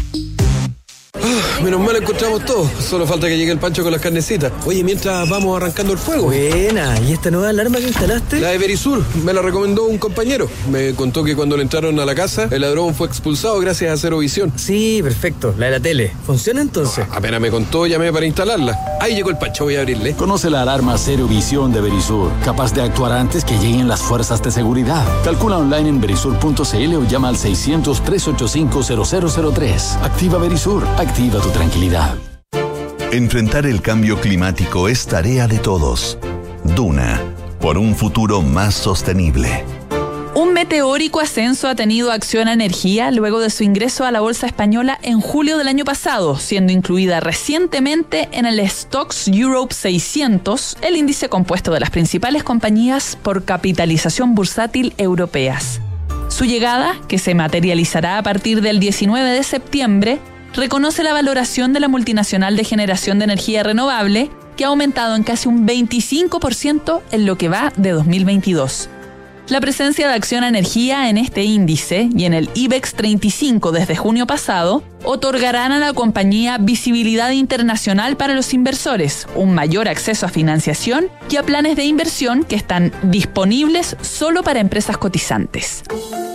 Ah, menos mal encontramos todo. Solo falta que llegue el pancho con las carnecitas. Oye, mientras vamos arrancando el fuego. Buena. ¿Y esta nueva alarma que instalaste? La de Verisur. Me la recomendó un compañero. Me contó que cuando le entraron a la casa, el ladrón fue expulsado gracias a Cero Visión. Sí, perfecto. La de la tele. ¿Funciona entonces? Ah, apenas me contó, llamé para instalarla. Ahí llegó el pancho, voy a abrirle. Conoce la alarma Cero Visión de Verisur, capaz de actuar antes que lleguen las fuerzas de seguridad. Calcula online en verisur.cl o llama al 600 385 0003. Activa Verisur. Activa tu tranquilidad. Enfrentar el cambio climático es tarea de todos. Duna, por un futuro más sostenible. Un meteórico ascenso ha tenido Acciona Energía luego de su ingreso a la bolsa española en julio del año pasado, siendo incluida recientemente en el Stocks Europe 600, el índice compuesto de las principales compañías por capitalización bursátil europeas. Su llegada, que se materializará a partir del 19 de septiembre, reconoce la valoración de la multinacional de generación de energía renovable, que ha aumentado en casi un 25% en lo que va de 2022. La presencia de Acción Energía en este índice y en el IBEX 35 desde junio pasado otorgarán a la compañía visibilidad internacional para los inversores, un mayor acceso a financiación y a planes de inversión que están disponibles solo para empresas cotizantes.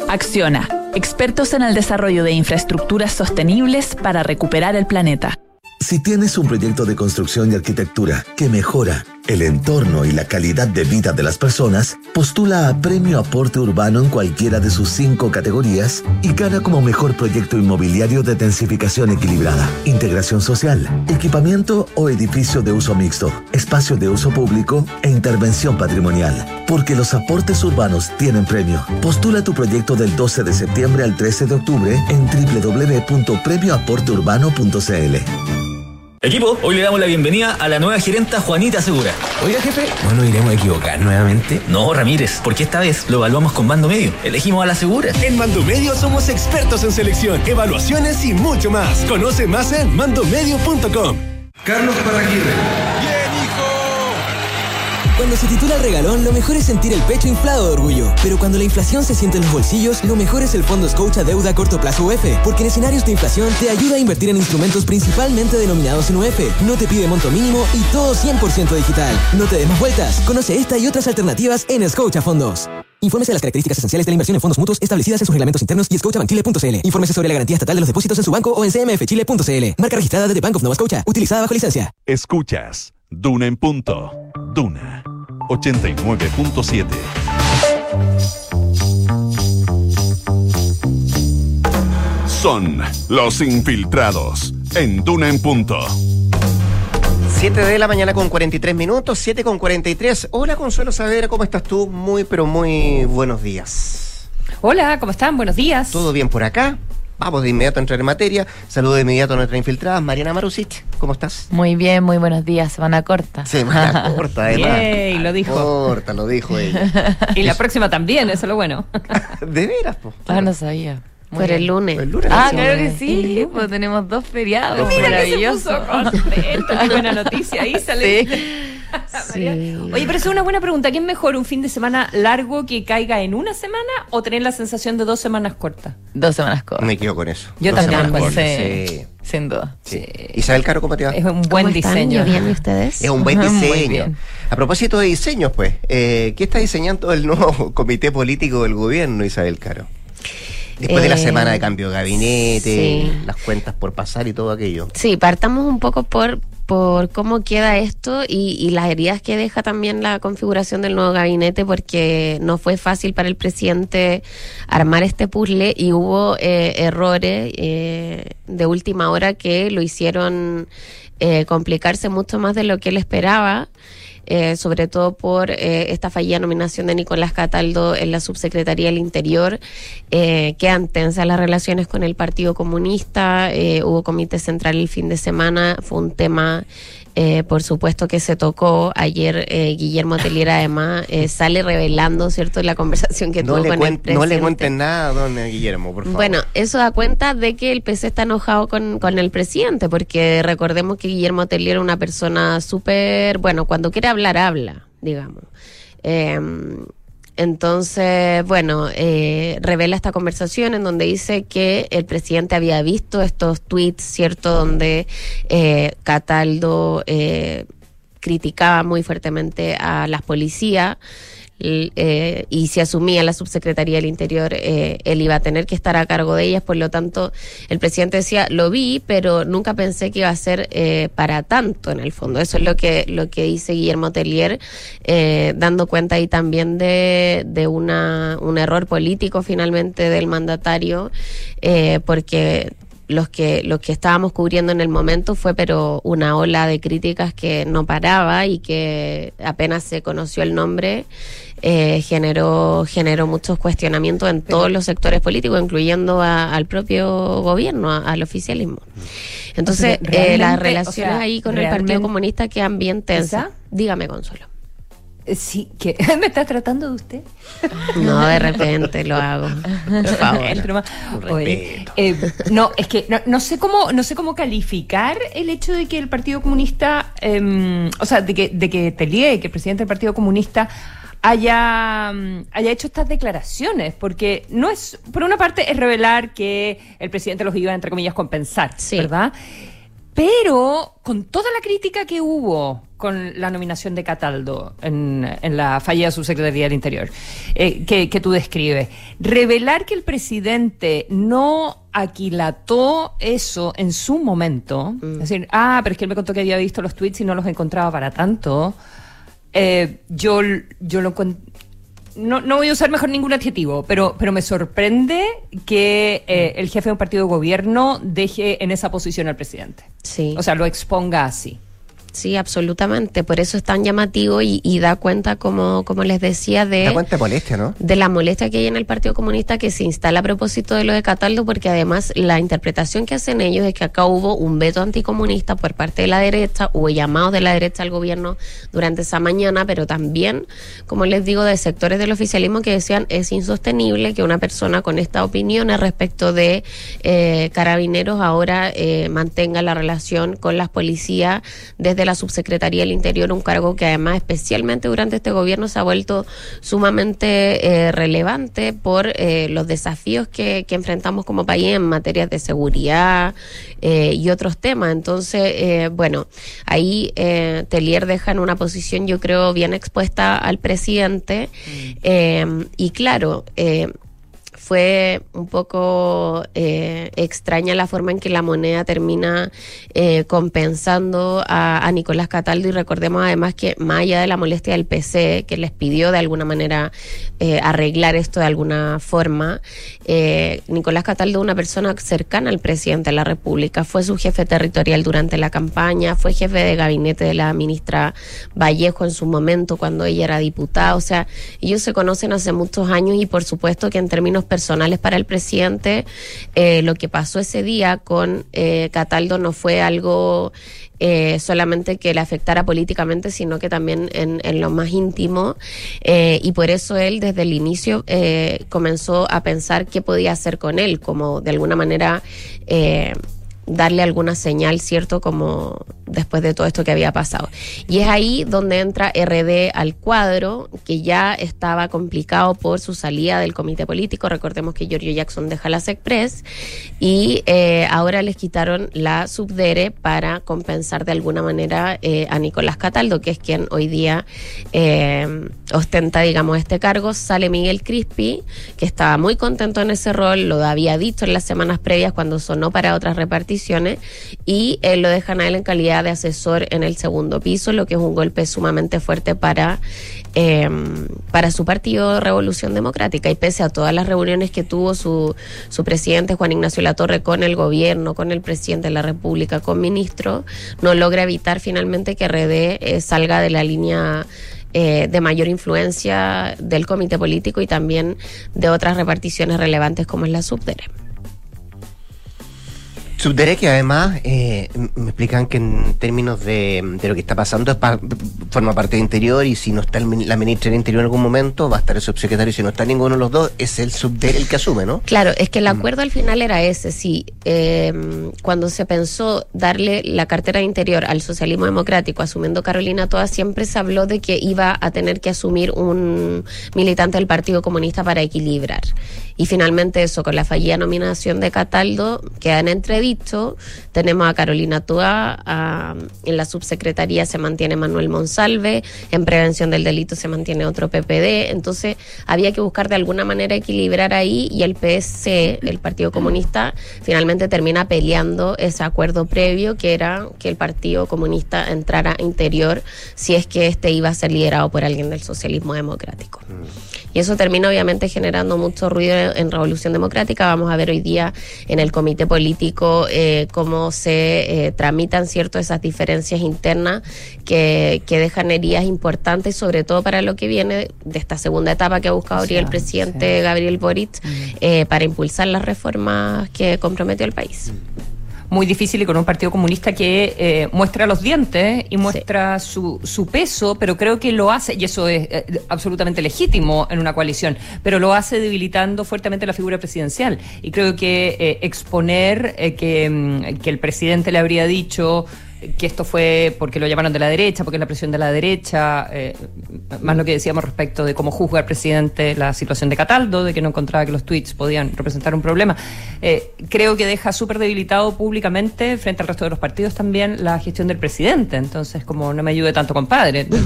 Acciona, expertos en el desarrollo de infraestructuras sostenibles para recuperar el planeta. Si tienes un proyecto de construcción y arquitectura que mejora el entorno y la calidad de vida de las personas, postula a Premio Aporte Urbano en cualquiera de sus cinco categorías y gana como mejor proyecto inmobiliario de densificación equilibrada, integración social, equipamiento o edificio de uso mixto, espacio de uso público e intervención patrimonial. Porque los aportes urbanos tienen premio. Postula tu proyecto del 12 de septiembre al 13 de octubre en www.premioaporteurbano.cl. Equipo, hoy le damos la bienvenida a la nueva gerenta Juanita Segura. Oiga, jefe, ¿no nos iremos a equivocar nuevamente? No, Ramírez, porque esta vez lo evaluamos con Mando Medio. Elegimos a la Segura. En Mando Medio somos expertos en selección, evaluaciones y mucho más. Conoce más en mandomedio.com. Carlos Paraguirre. Cuando se titula el regalón, lo mejor es sentir el pecho inflado de orgullo. Pero cuando la inflación se siente en los bolsillos, lo mejor es el Fondo Scotia Deuda a Corto Plazo UF. Porque en escenarios de inflación te ayuda a invertir en instrumentos principalmente denominados en UF. No te pide monto mínimo y todo 100% digital. No te des más vueltas. Conoce esta y otras alternativas en Scotia Fondos. Infórmese de las características esenciales de la inversión en fondos mutuos establecidas en sus reglamentos internos y scotiabankchile.cl. Infórmese sobre la garantía estatal de los depósitos en su banco o en cmfchile.cl. Marca registrada de The Bank of Nova Scotia. Utilizada bajo licencia. Escuchas Duna en punto. Duna 89.7. Son los infiltrados en Duna en punto. 7 de la mañana con 43 minutos, 7 con 43. Hola Consuelo Saavedra, ¿cómo estás tú? Muy, pero muy buenos días. Hola, ¿cómo están? Buenos días. ¿Todo bien por acá? Vamos de inmediato a entrar en materia. Saludo de inmediato a nuestra infiltrada, Mariana Marusic. ¿Cómo estás? Muy bien, muy buenos días. Semana corta. Semana corta, además. Yay, lo dijo. Corta, lo dijo ella. Y la próxima también, eso es lo bueno. de veras, po. Ah, no sabía. Muy Por el lunes. El lunes. Ah, claro que sí. Pues tenemos dos feriados. Mira que se Maravilloso. puso buena noticia ahí sale. Sí. Oye, pero es una buena pregunta. ¿Qué es mejor, un fin de semana largo que caiga en una semana o tener la sensación de dos semanas cortas? Dos semanas cortas. Me quedo con eso. Yo Dos también, pues, sí. sí. Sin duda. Sí. Isabel Caro, ¿cómo te va? Es un buen ¿Cómo están? diseño. ¿Yo bien y ustedes? Es un buen diseño. A propósito de diseños, pues, eh, ¿qué está diseñando el nuevo comité político del gobierno, Isabel Caro? Después de la Eh, semana de cambio de gabinete, sí. las cuentas por pasar y todo aquello. Sí, partamos un poco por, por cómo queda esto y, y las heridas que deja también la configuración del nuevo gabinete, porque no fue fácil para el presidente armar este puzzle y hubo eh, errores eh, de última hora que lo hicieron eh, complicarse mucho más de lo que él esperaba. Eh, sobre todo por eh, esta fallida nominación de Nicolás Cataldo en la subsecretaría del Interior. Eh, quedan tensas las relaciones con el Partido Comunista, eh, hubo comité central el fin de semana, fue un tema, eh, por supuesto, que se tocó. Ayer eh, Guillermo Telier además eh, sale revelando, ¿cierto?, la conversación que No tuvo le, con cuen- el no le cuenten nada, don Guillermo, por favor. Bueno, eso da cuenta de que el PC está enojado con, con el presidente, porque recordemos que Guillermo Tellier era una persona súper, bueno, cuando quiere hablar, habla, digamos. Entonces, bueno, eh, revela esta conversación en donde dice que el presidente había visto estos tweets, ¿cierto?, donde eh, Cataldo eh, criticaba muy fuertemente a las policías eh, y si asumía la subsecretaría del Interior, eh, él iba a tener que estar a cargo de ellas. Por lo tanto, el presidente decía, lo vi, pero nunca pensé que iba a ser eh, para tanto en el fondo. Eso es lo que, lo que dice Guillermo Tellier, eh, dando cuenta ahí también de, de una, un error político finalmente del mandatario, eh, porque los que los que estábamos cubriendo en el momento fue pero una ola de críticas que no paraba y que apenas se conoció el nombre eh, generó generó muchos cuestionamientos en todos los sectores políticos incluyendo a- al propio gobierno a- al oficialismo. Entonces Pero eh, las o relaciones sea, ahí con el Partido Comunista quedan bien tensas dígame Consuelo. Eh, Sí, que ¿me estás tratando de usted? no de repente lo hago. Por favor. Oye, eh, no, es que no, no sé cómo, no sé cómo calificar el hecho de que el Partido Comunista, eh, o sea, de que, de que Tellier, que el presidente del Partido Comunista haya, mm, haya hecho estas declaraciones, porque no es, por una parte es revelar que el presidente los iba, entre comillas, compensar, ¿verdad? Pero con toda la crítica que hubo con la nominación de Cataldo en, en la fallida subsecretaría del Interior, eh, que, que tú describes, revelar que el presidente no aquilató eso en su momento, es decir, ah, pero es que él me contó que había visto los tweets y no los encontraba para tanto, eh, yo, yo lo no, no voy a usar mejor ningún adjetivo, pero, pero me sorprende que eh, el jefe de un partido de gobierno deje en esa posición al presidente. Sí. O sea, lo exponga así. Sí, absolutamente. Por eso es tan llamativo y, y da cuenta, como, como les decía, de, Da cuenta de molestia, ¿no? de la molestia que hay en el Partido Comunista que se instala a propósito de lo de Cataldo, porque además la interpretación que hacen ellos es que acá hubo un veto anticomunista por parte de la derecha, hubo llamados de la derecha al gobierno durante esa mañana, pero también, como les digo, de sectores del oficialismo que decían es insostenible que una persona con estas opiniones respecto de eh, carabineros ahora eh, mantenga la relación con las policías desde la subsecretaría del Interior, un cargo que además especialmente durante este gobierno se ha vuelto sumamente eh, relevante por eh, los desafíos que, que enfrentamos como país en materia de seguridad eh, y otros temas. Entonces, bueno, ahí Telier deja en una posición yo creo bien expuesta al presidente eh, y claro, eh, fue un poco eh, extraña la forma en que la moneda termina eh, compensando a, Nicolás Cataldo. Y recordemos además que más allá de la molestia del PC, que les pidió de alguna manera eh, arreglar esto de alguna forma, Nicolás Cataldo, una persona cercana al presidente de la República, fue su jefe territorial durante la campaña, fue jefe de gabinete de la ministra Vallejo en su momento cuando ella era diputada, o sea, ellos se conocen hace muchos años y por supuesto que en términos para el presidente, eh, lo que pasó ese día con eh, Cataldo no fue algo eh, solamente que le afectara políticamente, sino que también en, en lo más íntimo. Eh, y por eso él desde el inicio eh, comenzó a pensar qué podía hacer con él, como de alguna manera eh, darle alguna señal, ¿cierto? Como después de todo esto que había pasado. Y es ahí donde entra RD al cuadro, que ya estaba complicado por su salida del comité político. Recordemos que Giorgio Jackson deja la SECPRES y eh, ahora les quitaron la subdere para compensar de alguna manera eh, a Nicolás Cataldo, que es quien hoy día eh, ostenta, digamos, este cargo. Sale Miguel Crispi, que estaba muy contento en ese rol, lo había dicho en las semanas previas cuando sonó para otras reparticiones y lo dejan a él en calidad de asesor en el segundo piso, lo que es un golpe sumamente fuerte para, eh, para su partido Revolución Democrática. Y pese a todas las reuniones que tuvo su, su presidente Juan Ignacio Latorre con el gobierno, con el presidente de la República, con ministro, no logra evitar finalmente que RD eh, salga de la línea eh, de mayor influencia del comité político y también de otras reparticiones relevantes como es la subdere. Subdere que además eh, me explican que en términos de, de lo que está pasando es pa- forma parte de Interior y si no está el la ministra de Interior en algún momento va a estar el subsecretario y si no está ninguno de los dos es el Subdere el que asume, ¿no? Claro, es que el acuerdo al final era ese, sí. Eh, cuando se pensó darle la cartera de interior al socialismo democrático, asumiendo Carolina Toa, siempre se habló de que iba a tener que asumir un militante del Partido Comunista para equilibrar. Y finalmente eso, con la fallida nominación de Cataldo, queda en entredicho. Tenemos a Carolina Toa, a- en la subsecretaría se mantiene Manuel Monsalve, en prevención del delito se mantiene otro PPD. Entonces había que buscar de alguna manera equilibrar ahí y el PSC, el Partido Comunista, finalmente termina peleando ese acuerdo previo que era que el Partido Comunista entrara a interior si es que este iba a ser liderado por alguien del socialismo democrático. Y eso termina obviamente generando mucho ruido en Revolución Democrática. Vamos a ver hoy día en el comité político eh, cómo se eh, tramitan cierto esas diferencias internas que, que dejan heridas importantes, sobre todo para lo que viene de esta segunda etapa que ha buscado abrir el presidente Gabriel Boric eh, para impulsar las reformas que comprometió el país. Muy difícil y con un partido comunista que eh, muestra los dientes y muestra su, su peso, pero creo que lo hace, y eso es eh, absolutamente legítimo en una coalición, pero lo hace debilitando fuertemente la figura presidencial. Y creo que eh, exponer eh, que, mm, que el presidente le habría dicho que esto fue porque lo llamaron de la derecha, porque es la presión de la derecha, eh, más lo que decíamos respecto de cómo juzga el presidente la situación de Cataldo, de que no encontraba que los tweets podían representar un problema. Eh, creo que deja súper debilitado públicamente, frente al resto de los partidos también, la gestión del presidente. Entonces, como no me ayude tanto, compadre.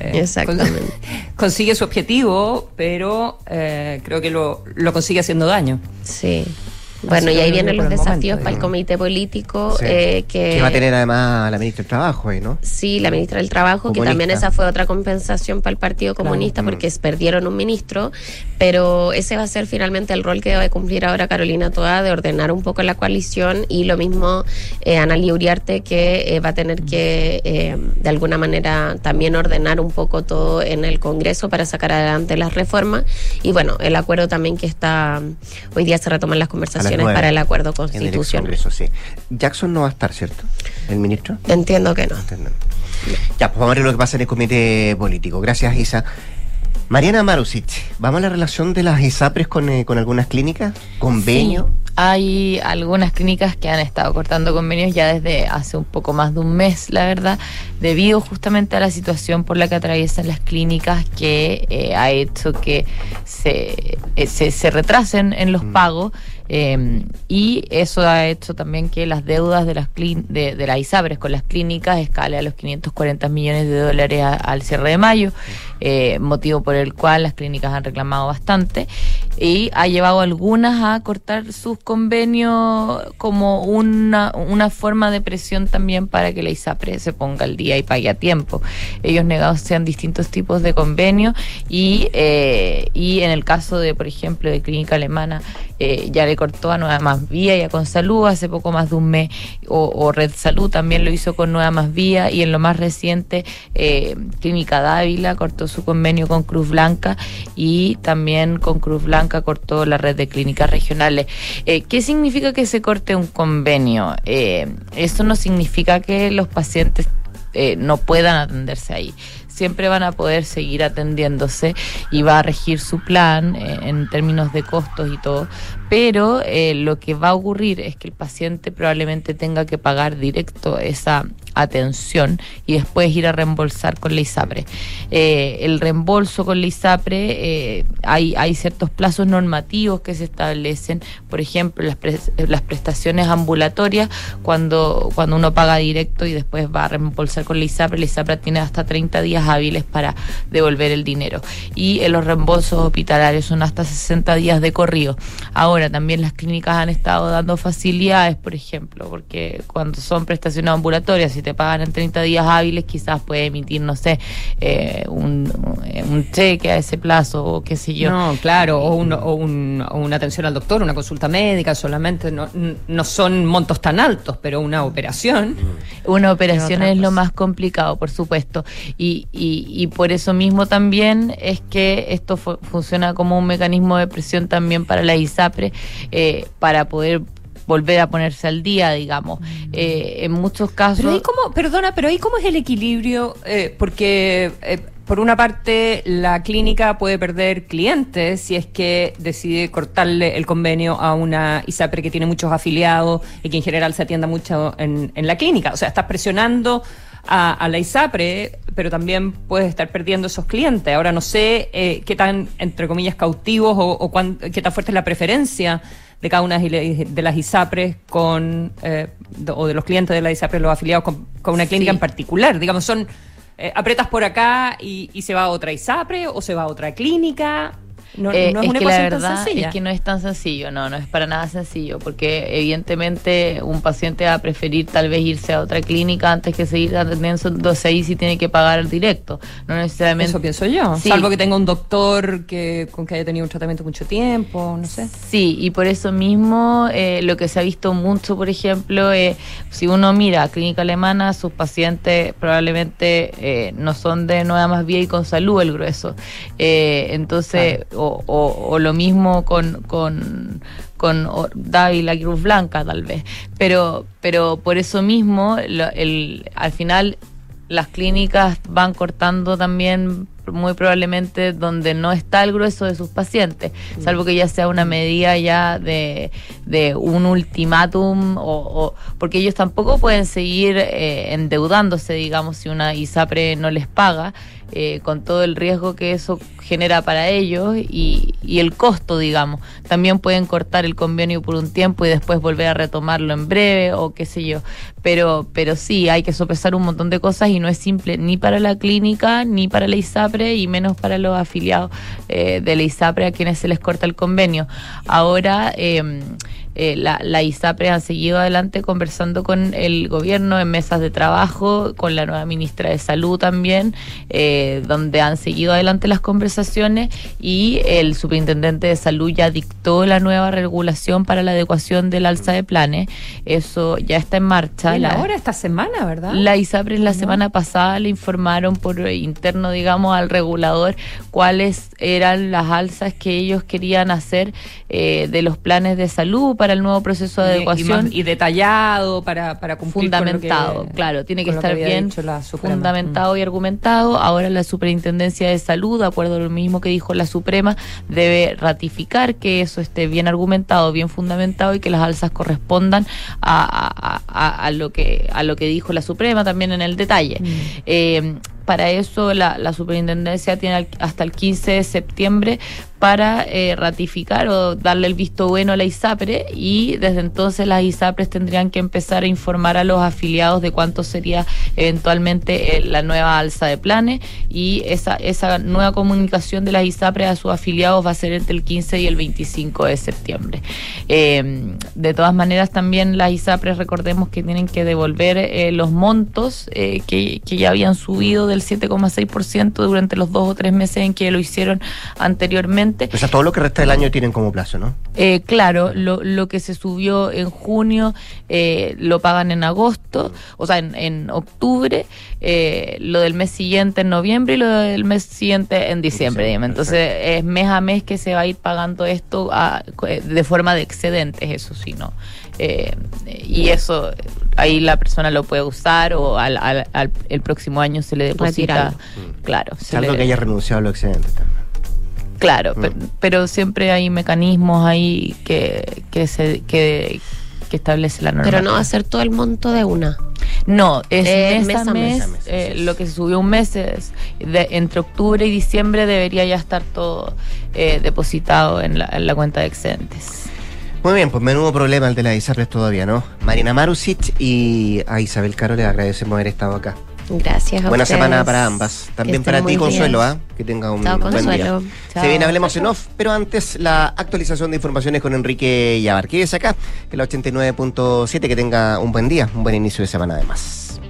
Eh, Exactamente. con- consigue su objetivo, pero eh, creo que lo, lo consigue haciendo daño. Sí. Bueno, y ahí vienen los desafíos momento, para el comité político Sí. eh, que, Que va a tener además la ministra del Trabajo ahí, ¿no? Sí, la ministra del Trabajo, que también esa fue otra compensación para el Partido Claro. Comunista Mm. porque perdieron un ministro, pero ese va a ser finalmente el rol que debe cumplir ahora Carolina Toa de ordenar un poco la coalición y lo mismo eh, Analia Uriarte que eh, va a tener que eh, de alguna manera también ordenar un poco todo en el Congreso para sacar adelante las reformas y bueno, el acuerdo también que está, hoy día se retoman las conversaciones nueve, para el acuerdo el constitucional. Sí. Jackson no va a estar, ¿cierto? El ministro. Entiendo que no. Ya, pues vamos a ver lo que pasa en el comité político. Gracias, Isa. Mariana Marusic, ¿vamos a la relación de las ISAPRES con, eh, con algunas clínicas? ¿Convenio? Sí, hay algunas clínicas que han estado cortando convenios ya desde hace un poco más de un mes, la verdad, debido justamente a la situación por la que atraviesan las clínicas que eh, ha hecho que se, eh, se, se retrasen en los pagos. Eh, y eso ha hecho también que las deudas de las de, de las ISAPRES con las clínicas escale a los 540 millones de dólares al cierre de mayo, eh, motivo por el cual las clínicas han reclamado bastante. y ha llevado algunas a cortar sus convenios como una, una forma de presión también para que la ISAPRE se ponga al día y pague a tiempo. Ellos negocian distintos tipos de convenios y, eh, y en el caso de, por ejemplo, de Clínica Alemana, eh, ya le cortó a Nueva Más Vía y a Con Salud hace poco más de un mes, o, o Red Salud también lo hizo con Nueva Más Vía y en lo más reciente eh, Clínica Dávila cortó su convenio con Cruz Blanca y también con Cruz Blanca cortó la red de clínicas regionales. Eh, ¿Qué significa que se corte un convenio? Eh, eso no significa que los pacientes eh, no puedan atenderse ahí siempre van a poder seguir atendiéndose y va a regir su plan eh, en términos de costos y todo, pero eh, lo que va a ocurrir es que el paciente probablemente tenga que pagar directo esa atención y después ir a reembolsar con la ISAPRE. Eh, el reembolso con la ISAPRE, eh, hay, hay ciertos plazos normativos que se establecen, por ejemplo, las, las prestaciones ambulatorias, cuando, cuando uno paga directo y después va a reembolsar con la ISAPRE, la ISAPRE tiene hasta 30 días hábiles para devolver el dinero. Y en los reembolsos hospitalarios son hasta 60 días de corrido. Ahora, también las clínicas han estado dando facilidades, por ejemplo, porque cuando son prestaciones ambulatorias, si te pagan en 30 días hábiles, quizás puede emitir, no sé, eh, un, un cheque a ese plazo o qué sé yo. No, claro, o, un- o un- o una atención al doctor, una consulta médica, solamente no, no son montos tan altos, pero una operación. Una operación es lo más complicado, por supuesto. Y, y, y por eso mismo también es que esto fu- funciona como un mecanismo de presión también para la ISAPRE, eh, para poder volver a ponerse al día, digamos. Eh, en muchos casos... Pero ahí cómo, perdona, pero ahí cómo es el equilibrio, Eh, porque eh, por una parte la clínica puede perder clientes si es que decide cortarle el convenio a una ISAPRE que tiene muchos afiliados y que en general se atienda mucho en, en la clínica. O sea, estás presionando a, a la ISAPRE, pero también puedes estar perdiendo esos clientes. Ahora no sé eh, qué tan, entre comillas, cautivos o, o cuán- qué tan fuerte es la preferencia de cada una de las- las ISAPRES con, eh, de- o de los clientes de la ISAPRE, los afiliados con, con una clínica Sí. en particular. Digamos, son, eh, apretas por acá y, y se va a otra ISAPRE o se va a otra clínica. No, Eh, no es, es una que la tan verdad sencilla. es que no es tan sencillo, no, no es para nada sencillo, porque evidentemente un paciente va a preferir tal vez irse a otra clínica antes que seguir atendiéndose ahí si tiene que pagar al directo, no necesariamente. Eso pienso yo. Sí. Salvo que tenga un doctor que con que haya tenido un tratamiento mucho tiempo, no sé. Sí, y por eso mismo eh, lo que se ha visto mucho, por ejemplo, eh, si uno mira a clínica alemana, sus pacientes probablemente eh, no son de Nueva Más Vía y con salud el grueso. Eh, entonces, o, o- o lo mismo con, con, con Dávila Cruz Blanca, tal vez. Pero, pero por eso mismo, lo- el, al final las clínicas van cortando también muy probablemente donde no está el grueso de sus pacientes, salvo que ya sea una medida ya de, de un ultimátum o, o- porque ellos tampoco pueden seguir eh, endeudándose, digamos, si una ISAPRE no les paga, eh, con todo el riesgo que eso genera para ellos y, el costo, digamos. También pueden cortar el convenio por un tiempo y después volver a retomarlo en breve o qué sé yo. Pero, pero sí, hay que sopesar un montón de cosas y no es simple ni para la clínica ni para la ISAPRE y menos para los afiliados eh, de la ISAPRE a quienes se les corta el convenio. Ahora, eh, eh, la, la ISAPRE han seguido adelante conversando con el gobierno en mesas de trabajo, con la nueva ministra de Salud también, eh, donde han seguido adelante las conversaciones y el superintendente de Salud ya dictó la nueva regulación para la adecuación del alza de planes. Eso ya está en marcha. Y La- ahora esta semana, ¿verdad? la ISAPRES la semana pasada le informaron por interno, digamos, al regulador cuáles eran las alzas que ellos querían hacer eh, de los planes de salud para el nuevo proceso de Y- y adecuación. Y, detallado para, para cumplir con lo que- fundamentado, claro, tiene que estar bien fundamentado y argumentado. Ahora la Superintendencia de Salud, de acuerdo a lo mismo que dijo la Suprema, debe ratificar que eso esté bien argumentado, bien fundamentado y que las alzas correspondan a, a- a- a lo que a lo que dijo la Suprema también en el detalle. Mm. Eh, para eso la, superintendencia tiene hasta el 15 de septiembre para eh, ratificar o darle el visto bueno a la ISAPRE y desde entonces las ISAPRES tendrían que empezar a informar a los afiliados de cuánto sería eventualmente eh, la nueva alza de planes y esa, esa nueva comunicación de las ISAPRES a sus afiliados va a ser entre el 15 y el 25 de septiembre. Eh, de todas maneras también las ISAPRES recordemos que tienen que devolver eh, los montos que, que ya habían subido del 7,6% durante los dos o tres meses en que lo hicieron anteriormente. O sea, todo lo que resta del año tienen como plazo, ¿no? Eh, claro, lo, lo que se subió en junio eh, lo pagan en agosto, o sea, en, en octubre, eh, lo del mes siguiente en noviembre y lo del mes siguiente en diciembre. digamos. Entonces, es mes a mes que se va a ir pagando esto a- de forma de excedentes, eso sí, ¿no? Eh, y eso, ahí la persona lo puede usar o al, al- al- el próximo año se le deposita. Retirarlo. Claro, Salvo le- que haya renunciado a los excedentes también. Claro, Mm. pe- pero, siempre hay mecanismos ahí que, que se que, que establece la norma. Pero no va a ser todo el monto de una. No, es Eh, mes, a mes. eh, lo que se subió un mes es de- entre octubre y diciembre debería ya estar todo eh, depositado en la, en la cuenta de excedentes. Muy bien, pues menudo problema el de la ISAPRES todavía, ¿no? Marina Marusic y a Isabel Caro le agradecemos haber estado acá. Gracias a Buena ustedes. semana para ambas. También para ti. Consuelo, ¿ah? Que tenga un Chao, buen día. Consuelo. Se viene Hablemos en Off, pero antes la actualización de informaciones con Enrique Yabar. Quédese acá, en la 89.7, que tenga un buen día, un buen inicio de semana además.